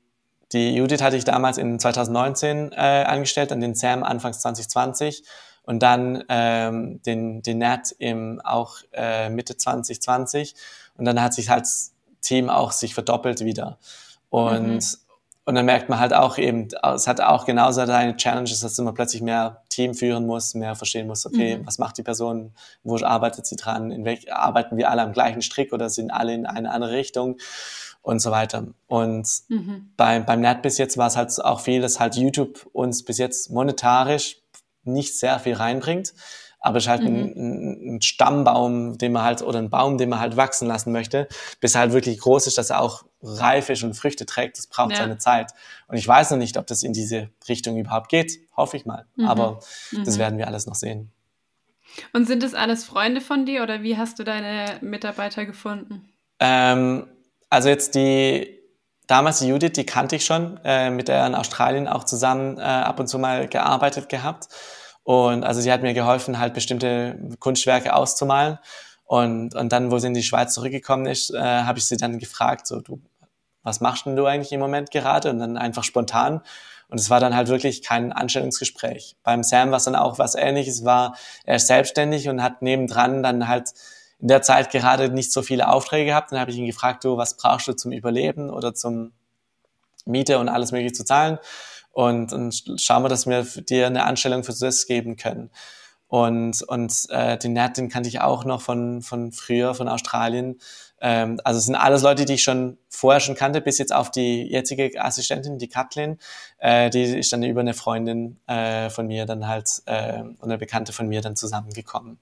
die Judith hatte ich damals in 2019 äh, angestellt, dann den Sam anfangs 2020 und dann ähm, den, den Nat im auch äh, Mitte 2020. Und dann hat sich halt das Team auch sich verdoppelt wieder. Und, mhm. und dann merkt man halt auch eben, es hat auch genauso seine Challenges, dass man plötzlich mehr Team führen muss, mehr verstehen muss, okay, mhm. was macht die Person, wo arbeitet sie dran, in welch, arbeiten wir alle am gleichen Strick oder sind alle in eine andere Richtung und so weiter. Und mhm. beim, beim Net bis jetzt war es halt auch viel, dass halt YouTube uns bis jetzt monetarisch nicht sehr viel reinbringt aber es ist halt mhm. ein, ein, Stammbaum, den man halt, oder ein Baum, den man halt wachsen lassen möchte, bis er halt wirklich groß ist, dass er auch reif ist und Früchte trägt. Das braucht ja. seine Zeit. Und ich weiß noch nicht, ob das in diese Richtung überhaupt geht. Hoffe ich mal. Mhm. Aber mhm. das werden wir alles noch sehen. Und sind das alles Freunde von dir oder wie hast du deine Mitarbeiter gefunden? Ähm, also jetzt die, damals die Judith, die kannte ich schon, äh, mit der in Australien auch zusammen äh, ab und zu mal gearbeitet gehabt. Und also sie hat mir geholfen, halt bestimmte Kunstwerke auszumalen. Und, und dann, wo sie in die Schweiz zurückgekommen ist, äh, habe ich sie dann gefragt, so, du, was machst denn du eigentlich im Moment gerade? Und dann einfach spontan. Und es war dann halt wirklich kein Anstellungsgespräch. Beim Sam war es dann auch was ähnliches, war er ist selbstständig und hat nebendran dann halt in der Zeit gerade nicht so viele Aufträge gehabt. Dann habe ich ihn gefragt, du, was brauchst du zum Überleben oder zum Miete und alles mögliche zu zahlen? Und, und schauen wir, dass wir dir eine Anstellung für das geben können. Und, und äh, den Nat, den kannte ich auch noch von, von früher, von Australien. Ähm, also es sind alles Leute, die ich schon vorher schon kannte, bis jetzt auf die jetzige Assistentin, die Kathleen. Äh, die ist dann über eine Freundin äh, von mir dann halt äh, und eine Bekannte von mir dann zusammengekommen.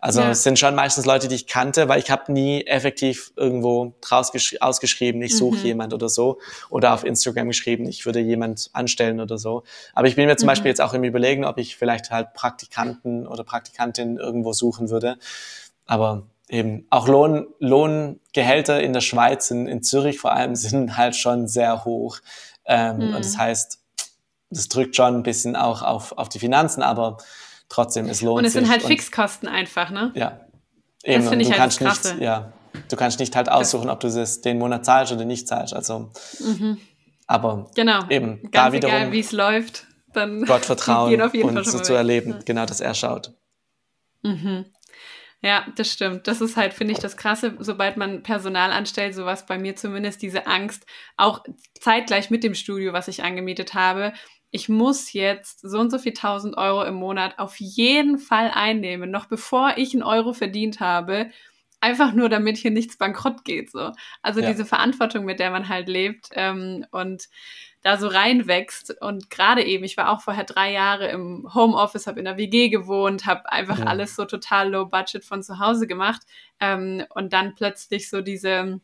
Also ja. es sind schon meistens Leute, die ich kannte, weil ich habe nie effektiv irgendwo draus ausgeschrieben, ich suche mhm. jemand oder so oder auf Instagram geschrieben, ich würde jemand anstellen oder so. Aber ich bin mir zum mhm. Beispiel jetzt auch im Überlegen, ob ich vielleicht halt Praktikanten oder Praktikantin irgendwo suchen würde. Aber eben auch Lohn, Lohngehälter in der Schweiz, in, in Zürich vor allem, sind halt schon sehr hoch. Ähm, mhm. Und das heißt, das drückt schon ein bisschen auch auf, auf die Finanzen, aber trotzdem, es lohnt sich. Und es sind halt Fixkosten einfach, ne? Ja. Eben, das finde ich halt das Nicht, ja, du kannst nicht halt aussuchen, ob du es den Monat zahlst oder nicht zahlst. Also, mhm. aber genau. eben, Ganz da wiederum, egal, wie es läuft, dann Gott vertrauen und so zu erleben, ja. genau, dass er schaut. Mhm. Ja, das stimmt. Das ist halt, finde ich, das Krasse, sobald man Personal anstellt, sowas bei mir zumindest, diese Angst, auch zeitgleich mit dem Studio, was ich angemietet habe, ich muss jetzt so und so viel tausend Euro im Monat auf jeden Fall einnehmen, noch bevor ich einen Euro verdient habe, einfach nur damit hier nichts bankrott geht. So. Also ja. diese Verantwortung, mit der man halt lebt ähm, und da so reinwächst. Und gerade eben, ich war auch vorher drei Jahre im Homeoffice, habe in der WG gewohnt, habe einfach ja. alles so total low budget von zu Hause gemacht. Ähm, und dann plötzlich so diese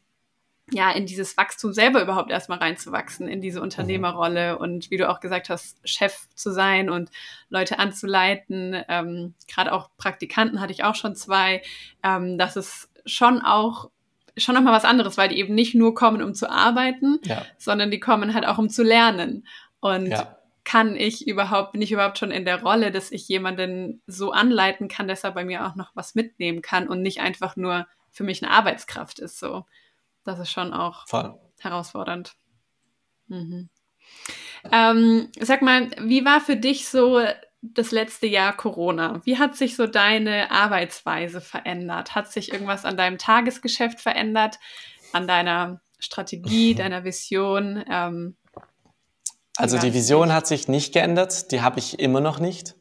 ja, in dieses Wachstum selber überhaupt erstmal reinzuwachsen, in diese Unternehmerrolle und wie du auch gesagt hast, Chef zu sein und Leute anzuleiten. Ähm, Gerade auch Praktikanten hatte ich auch schon zwei. Ähm, das ist schon auch schon nochmal was anderes, weil die eben nicht nur kommen, um zu arbeiten, ja. sondern die kommen halt auch, um zu lernen. Und ja. kann ich überhaupt, bin ich überhaupt schon in der Rolle, dass ich jemanden so anleiten kann, dass er bei mir auch noch was mitnehmen kann und nicht einfach nur für mich eine Arbeitskraft ist. So, das ist schon auch Voll. herausfordernd. Mhm. Ähm, sag mal, wie war für dich so das letzte Jahr Corona? Wie hat sich so deine Arbeitsweise verändert? Hat sich irgendwas an deinem Tagesgeschäft verändert, an deiner Strategie, deiner Vision? Ähm, also die Vision hat sich nicht geändert, die habe ich immer noch nicht.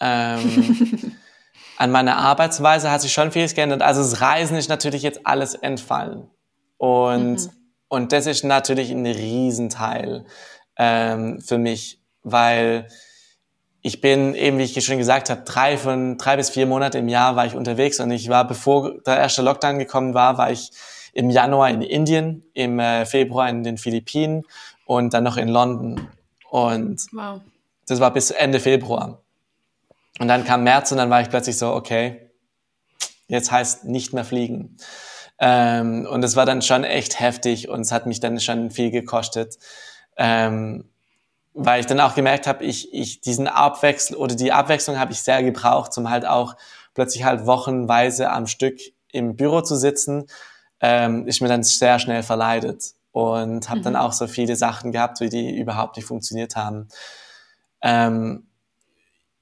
Ähm, an meiner Arbeitsweise hat sich schon vieles geändert. Also das Reisen ist natürlich jetzt alles entfallen. Und, mhm. und das ist natürlich ein Riesenteil ähm, für mich, weil ich bin eben, wie ich schon gesagt habe, drei von drei bis vier Monate im Jahr war ich unterwegs und ich war, bevor der erste Lockdown gekommen war, war ich im Januar in Indien, im äh, Februar in den Philippinen und dann noch in London. Und wow. das war bis Ende Februar. Und dann kam März und dann war ich plötzlich so, okay, jetzt heißt nicht mehr fliegen. Ähm, und es war dann schon echt heftig und es hat mich dann schon viel gekostet. Ähm, weil ich dann auch gemerkt habe, ich, ich diesen Abwechsel oder die Abwechslung habe ich sehr gebraucht, um halt auch plötzlich halt wochenweise am Stück im Büro zu sitzen, ähm, ist mir dann sehr schnell verleidet und habe mhm. dann auch so viele Sachen gehabt, wie die überhaupt nicht funktioniert haben. Ähm,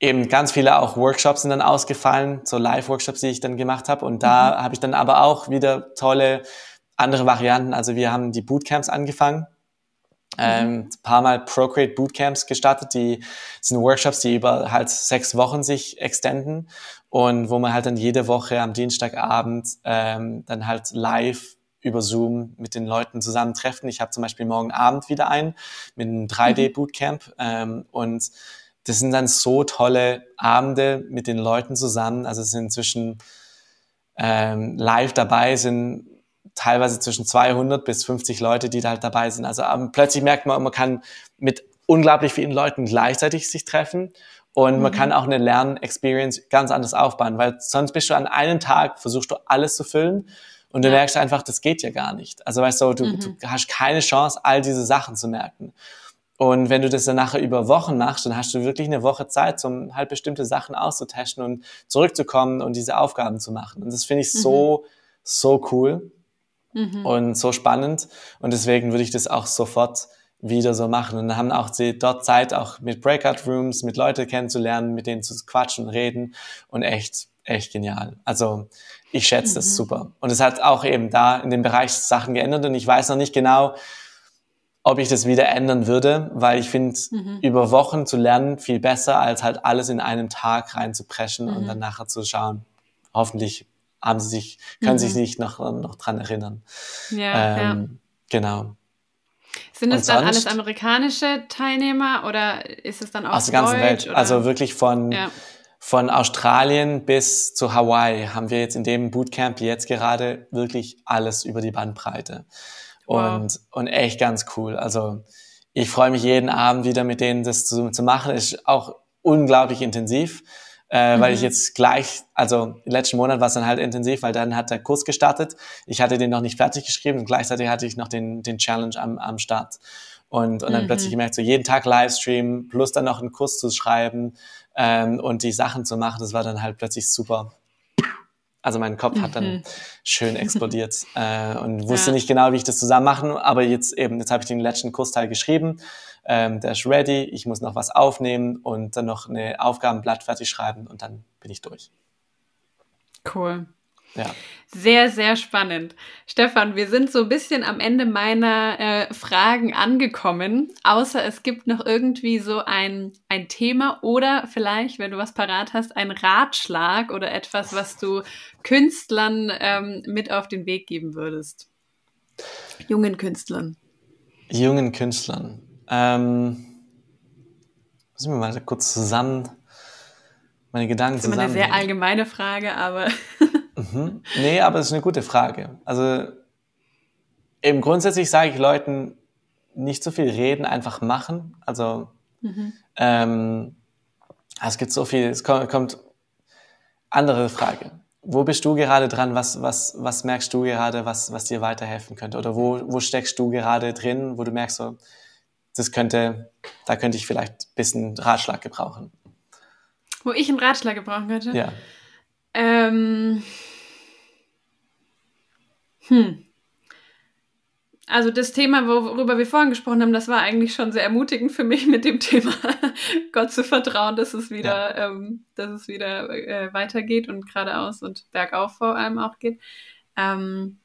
eben ganz viele auch Workshops sind dann ausgefallen, so Live-Workshops, die ich dann gemacht habe und da mhm. habe ich dann aber auch wieder tolle andere Varianten. Also wir haben die Bootcamps angefangen ähm, mhm. paar Mal Procreate Bootcamps gestartet. Die sind Workshops, die über halt sechs Wochen sich extenden und wo man halt dann jede Woche am Dienstagabend ähm, dann halt live über Zoom mit den Leuten zusammentreffen. Ich habe zum Beispiel morgen Abend wieder ein mit einem 3D-Bootcamp ähm, und das sind dann so tolle Abende mit den Leuten zusammen. Also es sind inzwischen ähm, live dabei, sind teilweise zwischen 200 bis 50 Leute, die da halt dabei sind. Also ähm, plötzlich merkt man, man kann mit unglaublich vielen Leuten gleichzeitig sich treffen und mhm. man kann auch eine Lern-Experience ganz anders aufbauen, weil sonst bist du an einem Tag, versuchst du alles zu füllen und du ja. merkst einfach, das geht ja gar nicht. Also weißt du, du, mhm. du hast keine Chance, all diese Sachen zu merken. Und wenn du das dann nachher über Wochen machst, dann hast du wirklich eine Woche Zeit, um halt bestimmte Sachen auszutesten und zurückzukommen und diese Aufgaben zu machen. Und das finde ich mhm. so, so cool mhm. und so spannend. Und deswegen würde ich das auch sofort wieder so machen. Und dann haben auch sie dort Zeit, auch mit Breakout Rooms, mit Leuten kennenzulernen, mit denen zu quatschen und reden. Und echt, echt genial. Also ich schätze mhm. das super. Und es hat auch eben da in dem Bereich Sachen geändert. Und ich weiß noch nicht genau, ob ich das wieder ändern würde, weil ich finde, mhm. über Wochen zu lernen viel besser, als halt alles in einem Tag reinzupreschen mhm. und dann nachher zu schauen. Hoffentlich haben sie sich, können mhm. sich nicht noch, noch dran erinnern. Ja, ähm, ja. Genau. Sind es dann alles amerikanische Teilnehmer oder ist es dann auch aus der ganzen Welt? Oder? Also wirklich von, ja. von Australien bis zu Hawaii haben wir jetzt in dem Bootcamp jetzt gerade wirklich alles über die Bandbreite. Wow. Und, und echt ganz cool. Also ich freue mich jeden Abend wieder mit denen das zu, zu machen. Ist auch unglaublich intensiv äh, mhm. weil ich mhm. jetzt gleich, also letzten Monat war es dann halt intensiv, weil dann hat der Kurs gestartet. Ich hatte den noch nicht fertig geschrieben und gleichzeitig hatte ich noch den, den Challenge am, am Start. Und, und dann mhm. plötzlich gemerkt, so jeden Tag Livestream plus dann noch einen Kurs zu schreiben ähm, und die Sachen zu machen, das war dann halt plötzlich super. Also mein Kopf hat dann mhm. schön explodiert äh, und wusste ja. nicht genau, wie ich das zusammen machen, aber jetzt eben, jetzt habe ich den letzten Kursteil geschrieben ähm, der ist ready, ich muss noch was aufnehmen und dann noch eine Aufgabenblatt fertig schreiben und dann bin ich durch. Cool. Ja. Sehr, sehr spannend. Stefan, wir sind so ein bisschen am Ende meiner äh, Fragen angekommen, außer es gibt noch irgendwie so ein, ein Thema oder vielleicht, wenn du was parat hast, ein Ratschlag oder etwas, was du Künstlern ähm, mit auf den Weg geben würdest. Jungen Künstlern. Jungen Künstlern. Ähm, müssen wir mal kurz zusammen meine Gedanken das ist zusammen. Das ist eine sehr allgemeine Frage, aber. mhm. Nee, aber es ist eine gute Frage. Also eben grundsätzlich sage ich Leuten, nicht so viel reden, einfach machen. Also mhm. ähm, es gibt so viel, es kommt, kommt andere Frage. Wo bist du gerade dran? Was, was, was merkst du gerade, was, was dir weiterhelfen könnte? Oder wo, wo steckst du gerade drin, wo du merkst, so, das könnte, da könnte ich vielleicht ein bisschen Ratschlag gebrauchen? Wo ich einen Ratschlag gebrauchen könnte? Ja. Ähm, hm. Also das Thema, worüber wir vorhin gesprochen haben, das war eigentlich schon sehr ermutigend für mich mit dem Thema Gott zu vertrauen, dass es wieder, ja. ähm, dass es wieder äh, weitergeht und geradeaus und bergauf vor allem auch geht. Ähm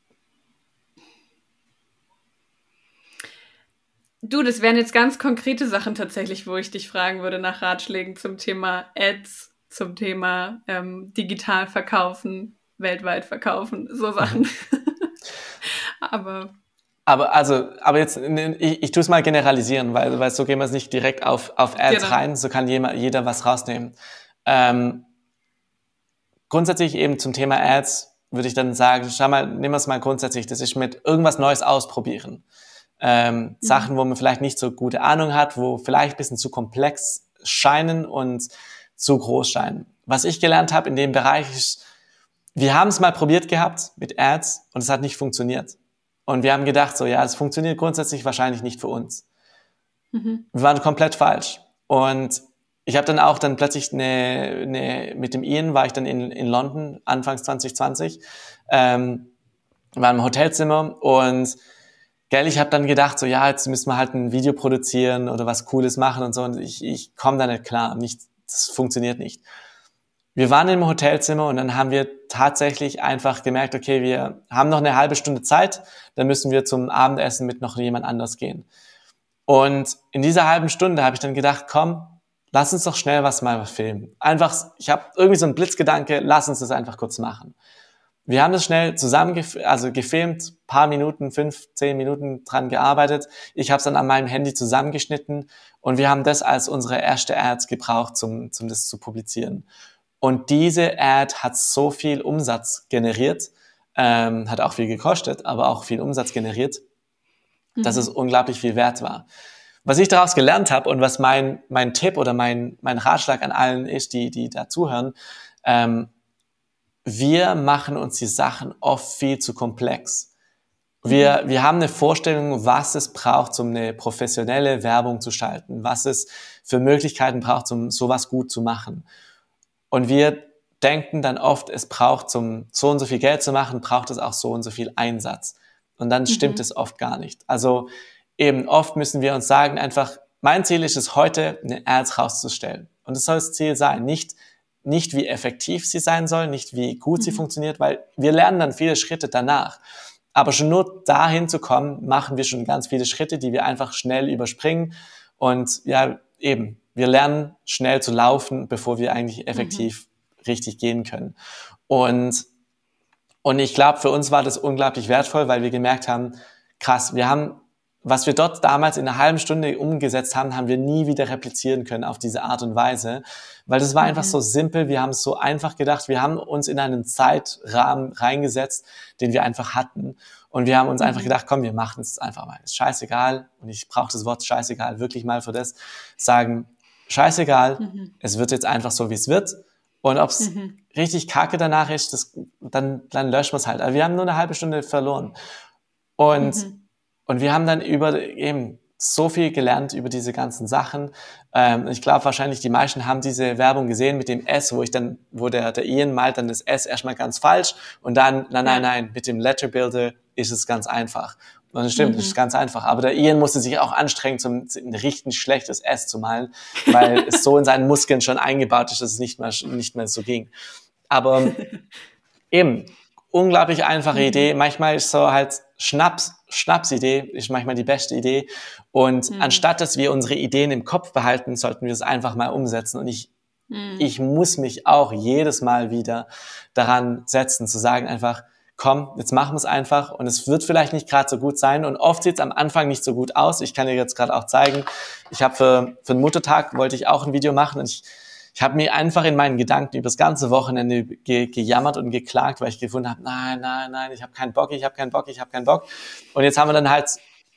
du, das wären jetzt ganz konkrete Sachen tatsächlich, wo ich dich fragen würde nach Ratschlägen zum Thema Ads, zum Thema ähm, digital verkaufen, weltweit verkaufen, so Sachen. Aber aber also, aber jetzt, ich, ich tue es mal generalisieren, weil, weil so gehen wir es nicht direkt auf, auf Ads genau. rein, so kann jeder, jeder was rausnehmen. Ähm, grundsätzlich eben zum Thema Ads würde ich dann sagen, schau mal, nehmen wir es mal grundsätzlich, das ist mit irgendwas Neues ausprobieren. Ähm, mhm. Sachen, wo man vielleicht nicht so gute Ahnung hat, wo vielleicht ein bisschen zu komplex scheinen und zu groß scheinen. Was ich gelernt habe in dem Bereich ist, wir haben es mal probiert gehabt mit Ads und es hat nicht funktioniert. Und wir haben gedacht, so, ja, es funktioniert grundsätzlich wahrscheinlich nicht für uns. Mhm. Wir waren komplett falsch. Und ich habe dann auch dann plötzlich eine, eine, mit dem Ian war ich dann in, in London, Anfangs 2020, ähm, war im Hotelzimmer und gell, ich habe dann gedacht, so ja, jetzt müssen wir halt ein Video produzieren oder was Cooles machen und so und ich, ich komme da nicht klar, nicht, das funktioniert nicht wir waren im Hotelzimmer und dann haben wir tatsächlich einfach gemerkt, okay, wir haben noch eine halbe Stunde Zeit, dann müssen wir zum Abendessen mit noch jemand anders gehen. Und in dieser halben Stunde habe ich dann gedacht, komm, lass uns doch schnell was mal filmen. Einfach, ich habe irgendwie so einen Blitzgedanke, lass uns das einfach kurz machen. Wir haben das schnell zusammen, also gefilmt, paar Minuten, fünf, zehn Minuten dran gearbeitet. Ich habe es dann an meinem Handy zusammengeschnitten und wir haben das als unsere erste Ads gebraucht, zum, zum das zu publizieren. Und diese Ad hat so viel Umsatz generiert, ähm, hat auch viel gekostet, aber auch viel Umsatz generiert, mhm. dass es unglaublich viel wert war. Was ich daraus gelernt habe und was mein, mein Tipp oder mein, mein Ratschlag an allen ist, die, die da zuhören, ähm, wir machen uns die Sachen oft viel zu komplex. Wir, mhm. wir haben eine Vorstellung, was es braucht, um eine professionelle Werbung zu schalten, was es für Möglichkeiten braucht, um sowas gut zu machen. Und wir denken dann oft, es braucht zum so und so viel Geld zu machen, braucht es auch so und so viel Einsatz. Und dann stimmt mhm. es oft gar nicht. Also eben oft müssen wir uns sagen einfach, mein Ziel ist es heute, eine Ads rauszustellen. Und das soll das Ziel sein. Nicht, nicht wie effektiv sie sein soll, nicht wie gut mhm. sie funktioniert, weil wir lernen dann viele Schritte danach. Aber schon nur dahin zu kommen, machen wir schon ganz viele Schritte, die wir einfach schnell überspringen. Und ja, eben, wir lernen schnell zu laufen, bevor wir eigentlich effektiv mhm. richtig gehen können. Und, und ich glaube, für uns war das unglaublich wertvoll, weil wir gemerkt haben, krass, wir haben, was wir dort damals in einer halben Stunde umgesetzt haben, haben wir nie wieder replizieren können auf diese Art und Weise, weil das war mhm. einfach so simpel, wir haben es so einfach gedacht, wir haben uns in einen Zeitrahmen reingesetzt, den wir einfach hatten. Und wir haben uns einfach mhm. gedacht, komm, wir machen es einfach mal. Ist scheißegal. Und ich brauche das Wort scheißegal wirklich mal für das. Sagen, scheißegal, mhm. es wird jetzt einfach so, wie es wird. Und ob es mhm. richtig kacke danach ist, das, dann, dann löschen wir es halt. Aber wir haben nur eine halbe Stunde verloren. Und, mhm. und wir haben dann über eben so viel gelernt über diese ganzen Sachen. Ähm, ich glaube wahrscheinlich, die meisten haben diese Werbung gesehen mit dem S, wo ich dann, wo der, der Ian malt dann das S erstmal ganz falsch und dann, nein, nein, nein, mit dem Letter Builder ist es ganz einfach. Das stimmt, mhm. das ist ganz einfach. Aber der Ian musste sich auch anstrengen, zum, ein richtig schlechtes S zu malen, weil es so in seinen Muskeln schon eingebaut ist, dass es nicht mehr, nicht mehr so ging. Aber eben, unglaublich einfache mhm. Idee. Manchmal ist so halt Schnaps, Schnapsidee ist manchmal die beste Idee. Und mhm. anstatt, dass wir unsere Ideen im Kopf behalten, sollten wir es einfach mal umsetzen. Und ich, mhm. ich muss mich auch jedes Mal wieder daran setzen, zu sagen einfach, komm, jetzt machen wir es einfach und es wird vielleicht nicht gerade so gut sein und oft sieht es am Anfang nicht so gut aus. Ich kann dir jetzt gerade auch zeigen, ich habe für, für den Muttertag wollte ich auch ein Video machen und ich, ich habe mir einfach in meinen Gedanken über das ganze Wochenende ge gejammert und geklagt, weil ich gefunden habe, nein, nein, nein, ich habe keinen Bock, ich habe keinen Bock, ich habe keinen Bock. Und jetzt haben wir dann halt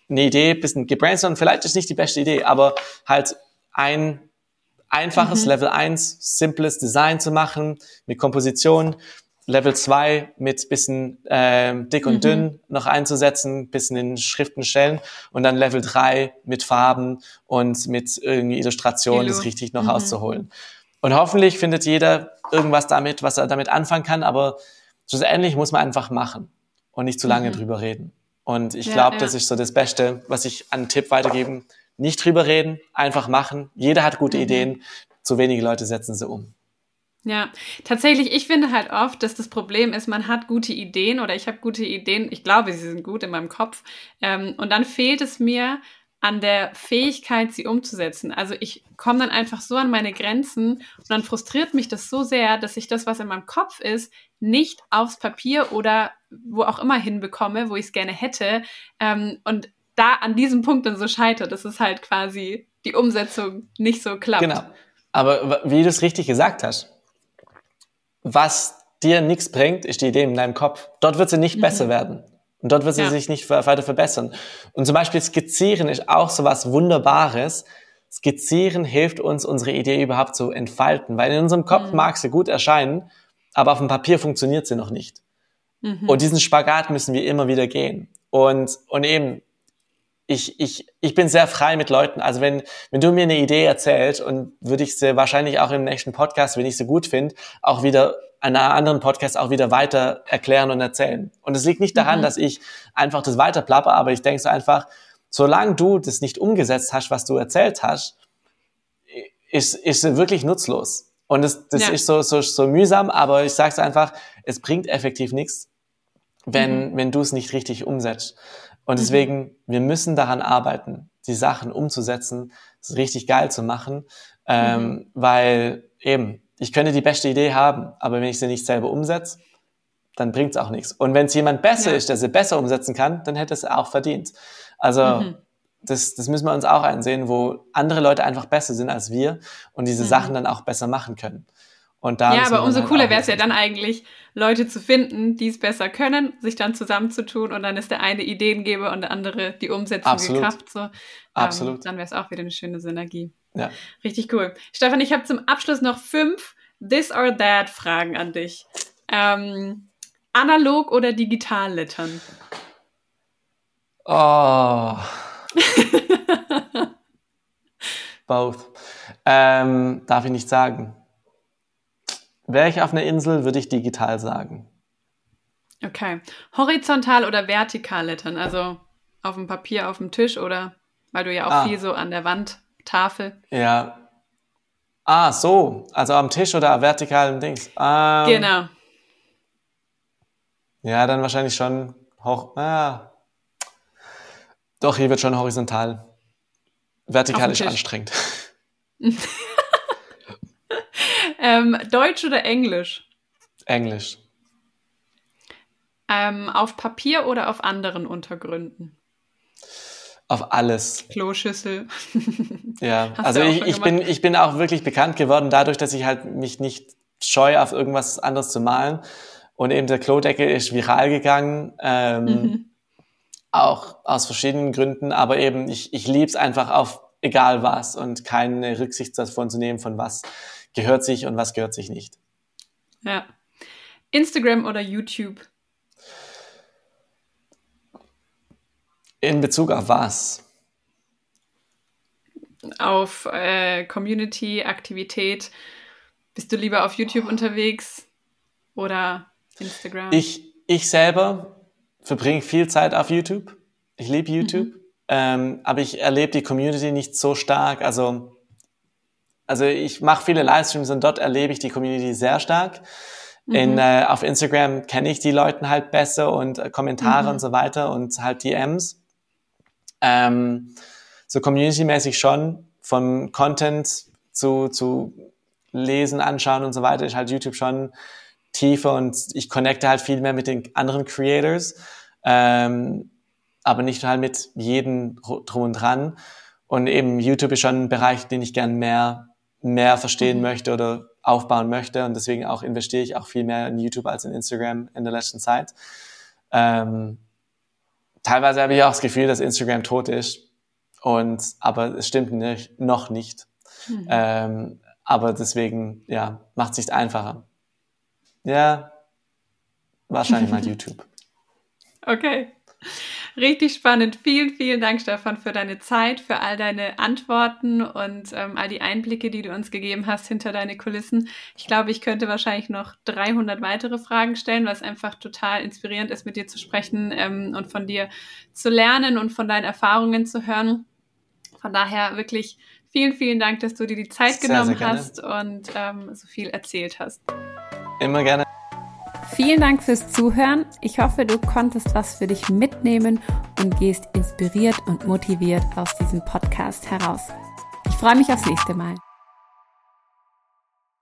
eine Idee, bisschen gebrainstormt, vielleicht ist nicht die beste Idee, aber halt ein einfaches mhm. Level 1 simples Design zu machen mit Komposition, Level 2 mit bisschen äh, dick und mhm. dünn noch einzusetzen, bisschen in Schriften stellen und dann Level 3 mit Farben und mit irgendwie Illustrationen das richtig noch mhm. auszuholen. Und hoffentlich findet jeder irgendwas damit, was er damit anfangen kann, aber schlussendlich muss man einfach machen und nicht zu lange mhm. drüber reden. Und ich ja, glaube, ja. das ist so das Beste, was ich an Tipp weitergeben. Nicht drüber reden, einfach machen. Jeder hat gute mhm. Ideen, zu wenige Leute setzen sie um. Ja, tatsächlich, ich finde halt oft, dass das Problem ist, man hat gute Ideen oder ich habe gute Ideen, ich glaube, sie sind gut in meinem Kopf. Ähm, und dann fehlt es mir an der Fähigkeit, sie umzusetzen. Also ich komme dann einfach so an meine Grenzen und dann frustriert mich das so sehr, dass ich das, was in meinem Kopf ist, nicht aufs Papier oder wo auch immer hinbekomme, wo ich es gerne hätte. Ähm, und da an diesem Punkt dann so scheitert, dass es halt quasi die Umsetzung nicht so klappt. Genau. Aber wie du es richtig gesagt hast, was dir nichts bringt, ist die Idee in deinem Kopf. Dort wird sie nicht mhm. besser werden. Und dort wird sie ja. sich nicht weiter verbessern. Und zum Beispiel Skizzieren ist auch so was Wunderbares. Skizzieren hilft uns, unsere Idee überhaupt zu entfalten, weil in unserem Kopf mhm. mag sie gut erscheinen, aber auf dem Papier funktioniert sie noch nicht. Mhm. Und diesen Spagat müssen wir immer wieder gehen. Und, und eben, ich, ich, ich bin sehr frei mit Leuten. Also wenn, wenn du mir eine Idee erzählst und würde ich sie wahrscheinlich auch im nächsten Podcast, wenn ich sie gut finde, auch wieder an einer anderen Podcast auch wieder weiter erklären und erzählen. Und es liegt nicht daran, mhm. dass ich einfach das weiter plapper, aber ich denke so einfach, solange du das nicht umgesetzt hast, was du erzählt hast, ist, ist wirklich nutzlos. Und das, das ja. ist so, so, so mühsam, aber ich sage es einfach, es bringt effektiv nichts, wenn, mhm. wenn du es nicht richtig umsetzt. Und mhm. deswegen, mhm. wir müssen daran arbeiten, die Sachen umzusetzen, es richtig geil zu machen, ähm, mhm. weil eben, ich könnte die beste Idee haben, aber wenn ich sie nicht selber umsetze, dann bringt es auch nichts. Und wenn es jemand besser ja. ist, der sie besser umsetzen kann, dann hätte es auch verdient. Also mhm. das, das müssen wir uns auch einsehen, wo andere Leute einfach besser sind als wir und diese mhm. Sachen dann auch besser machen können. Und da ja, aber umso halt cooler wäre es ja dann eigentlich, Leute zu finden, die es besser können, sich dann zusammenzutun und dann ist der eine Ideengeber und der andere die Umsetzung Absolut. Kraft. So. Ähm, Absolut. dann wäre es auch wieder eine schöne Synergie. Ja. Richtig cool. Stefan, ich habe zum Abschluss noch fünf This or That Fragen an dich. Ähm, analog oder digital lettern? Oh. Both. Ähm, darf ich nicht sagen. Wäre ich auf einer Insel, würde ich digital sagen. Okay. Horizontal oder vertikal lettern? Also auf dem Papier, auf dem Tisch oder weil du ja auch ah. viel so an der Wand, Tafel. Ja. Ah, so. Also am Tisch oder vertikal im Dings. Ähm, genau. Ja, dann wahrscheinlich schon hoch. Ah. Doch, hier wird schon horizontal. Vertikal ist anstrengend. Ähm, Deutsch oder Englisch? Englisch. Ähm, auf Papier oder auf anderen Untergründen? Auf alles. Kloschüssel. ja, Hast also ich, ich bin, ich bin auch wirklich bekannt geworden dadurch, dass ich halt mich nicht scheu, auf irgendwas anderes zu malen. Und eben der Klodeckel ist viral gegangen. Ähm, mhm. Auch aus verschiedenen Gründen, aber eben ich, ich liebe es einfach auf egal was und keine Rücksicht davon zu nehmen, von was gehört sich und was gehört sich nicht. Ja. Instagram oder YouTube? In Bezug auf was? Auf äh, Community, Aktivität. Bist du lieber auf YouTube unterwegs oder Instagram? Ich, ich selber verbringe viel Zeit auf YouTube. Ich liebe YouTube. Mhm. Ähm, aber ich erlebe die Community nicht so stark. Also also ich mache viele Livestreams und dort erlebe ich die Community sehr stark. Mhm. In, äh, auf Instagram kenne ich die Leute halt besser und äh, Kommentare mhm. und so weiter und halt DMs. Ähm, so community-mäßig schon, vom Content zu, zu lesen, anschauen und so weiter, ist halt YouTube schon tiefer und ich connecte halt viel mehr mit den anderen Creators, ähm, aber nicht halt mit jedem drum und dran. Und eben YouTube ist schon ein Bereich, den ich gern mehr mehr verstehen mhm. möchte oder aufbauen möchte. Und deswegen auch investiere ich auch viel mehr in YouTube als in Instagram in der letzten Zeit. Ähm, teilweise habe ich auch das Gefühl, dass Instagram tot ist. Und, aber es stimmt nicht, noch nicht. Mhm. Ähm, aber deswegen, ja, macht es nicht einfacher. Ja, wahrscheinlich mal YouTube. Okay. Richtig spannend. Vielen, vielen Dank, Stefan, für deine Zeit, für all deine Antworten und ähm, all die Einblicke, die du uns gegeben hast hinter deine Kulissen. Ich glaube, ich könnte wahrscheinlich noch 300 weitere Fragen stellen, weil es einfach total inspirierend ist, mit dir zu sprechen ähm, und von dir zu lernen und von deinen Erfahrungen zu hören. Von daher wirklich vielen, vielen Dank, dass du dir die Zeit sehr, genommen sehr hast und ähm, so viel erzählt hast. Immer gerne. Vielen Dank fürs Zuhören. Ich hoffe, du konntest was für dich mitnehmen und gehst inspiriert und motiviert aus diesem Podcast heraus. Ich freue mich aufs nächste Mal.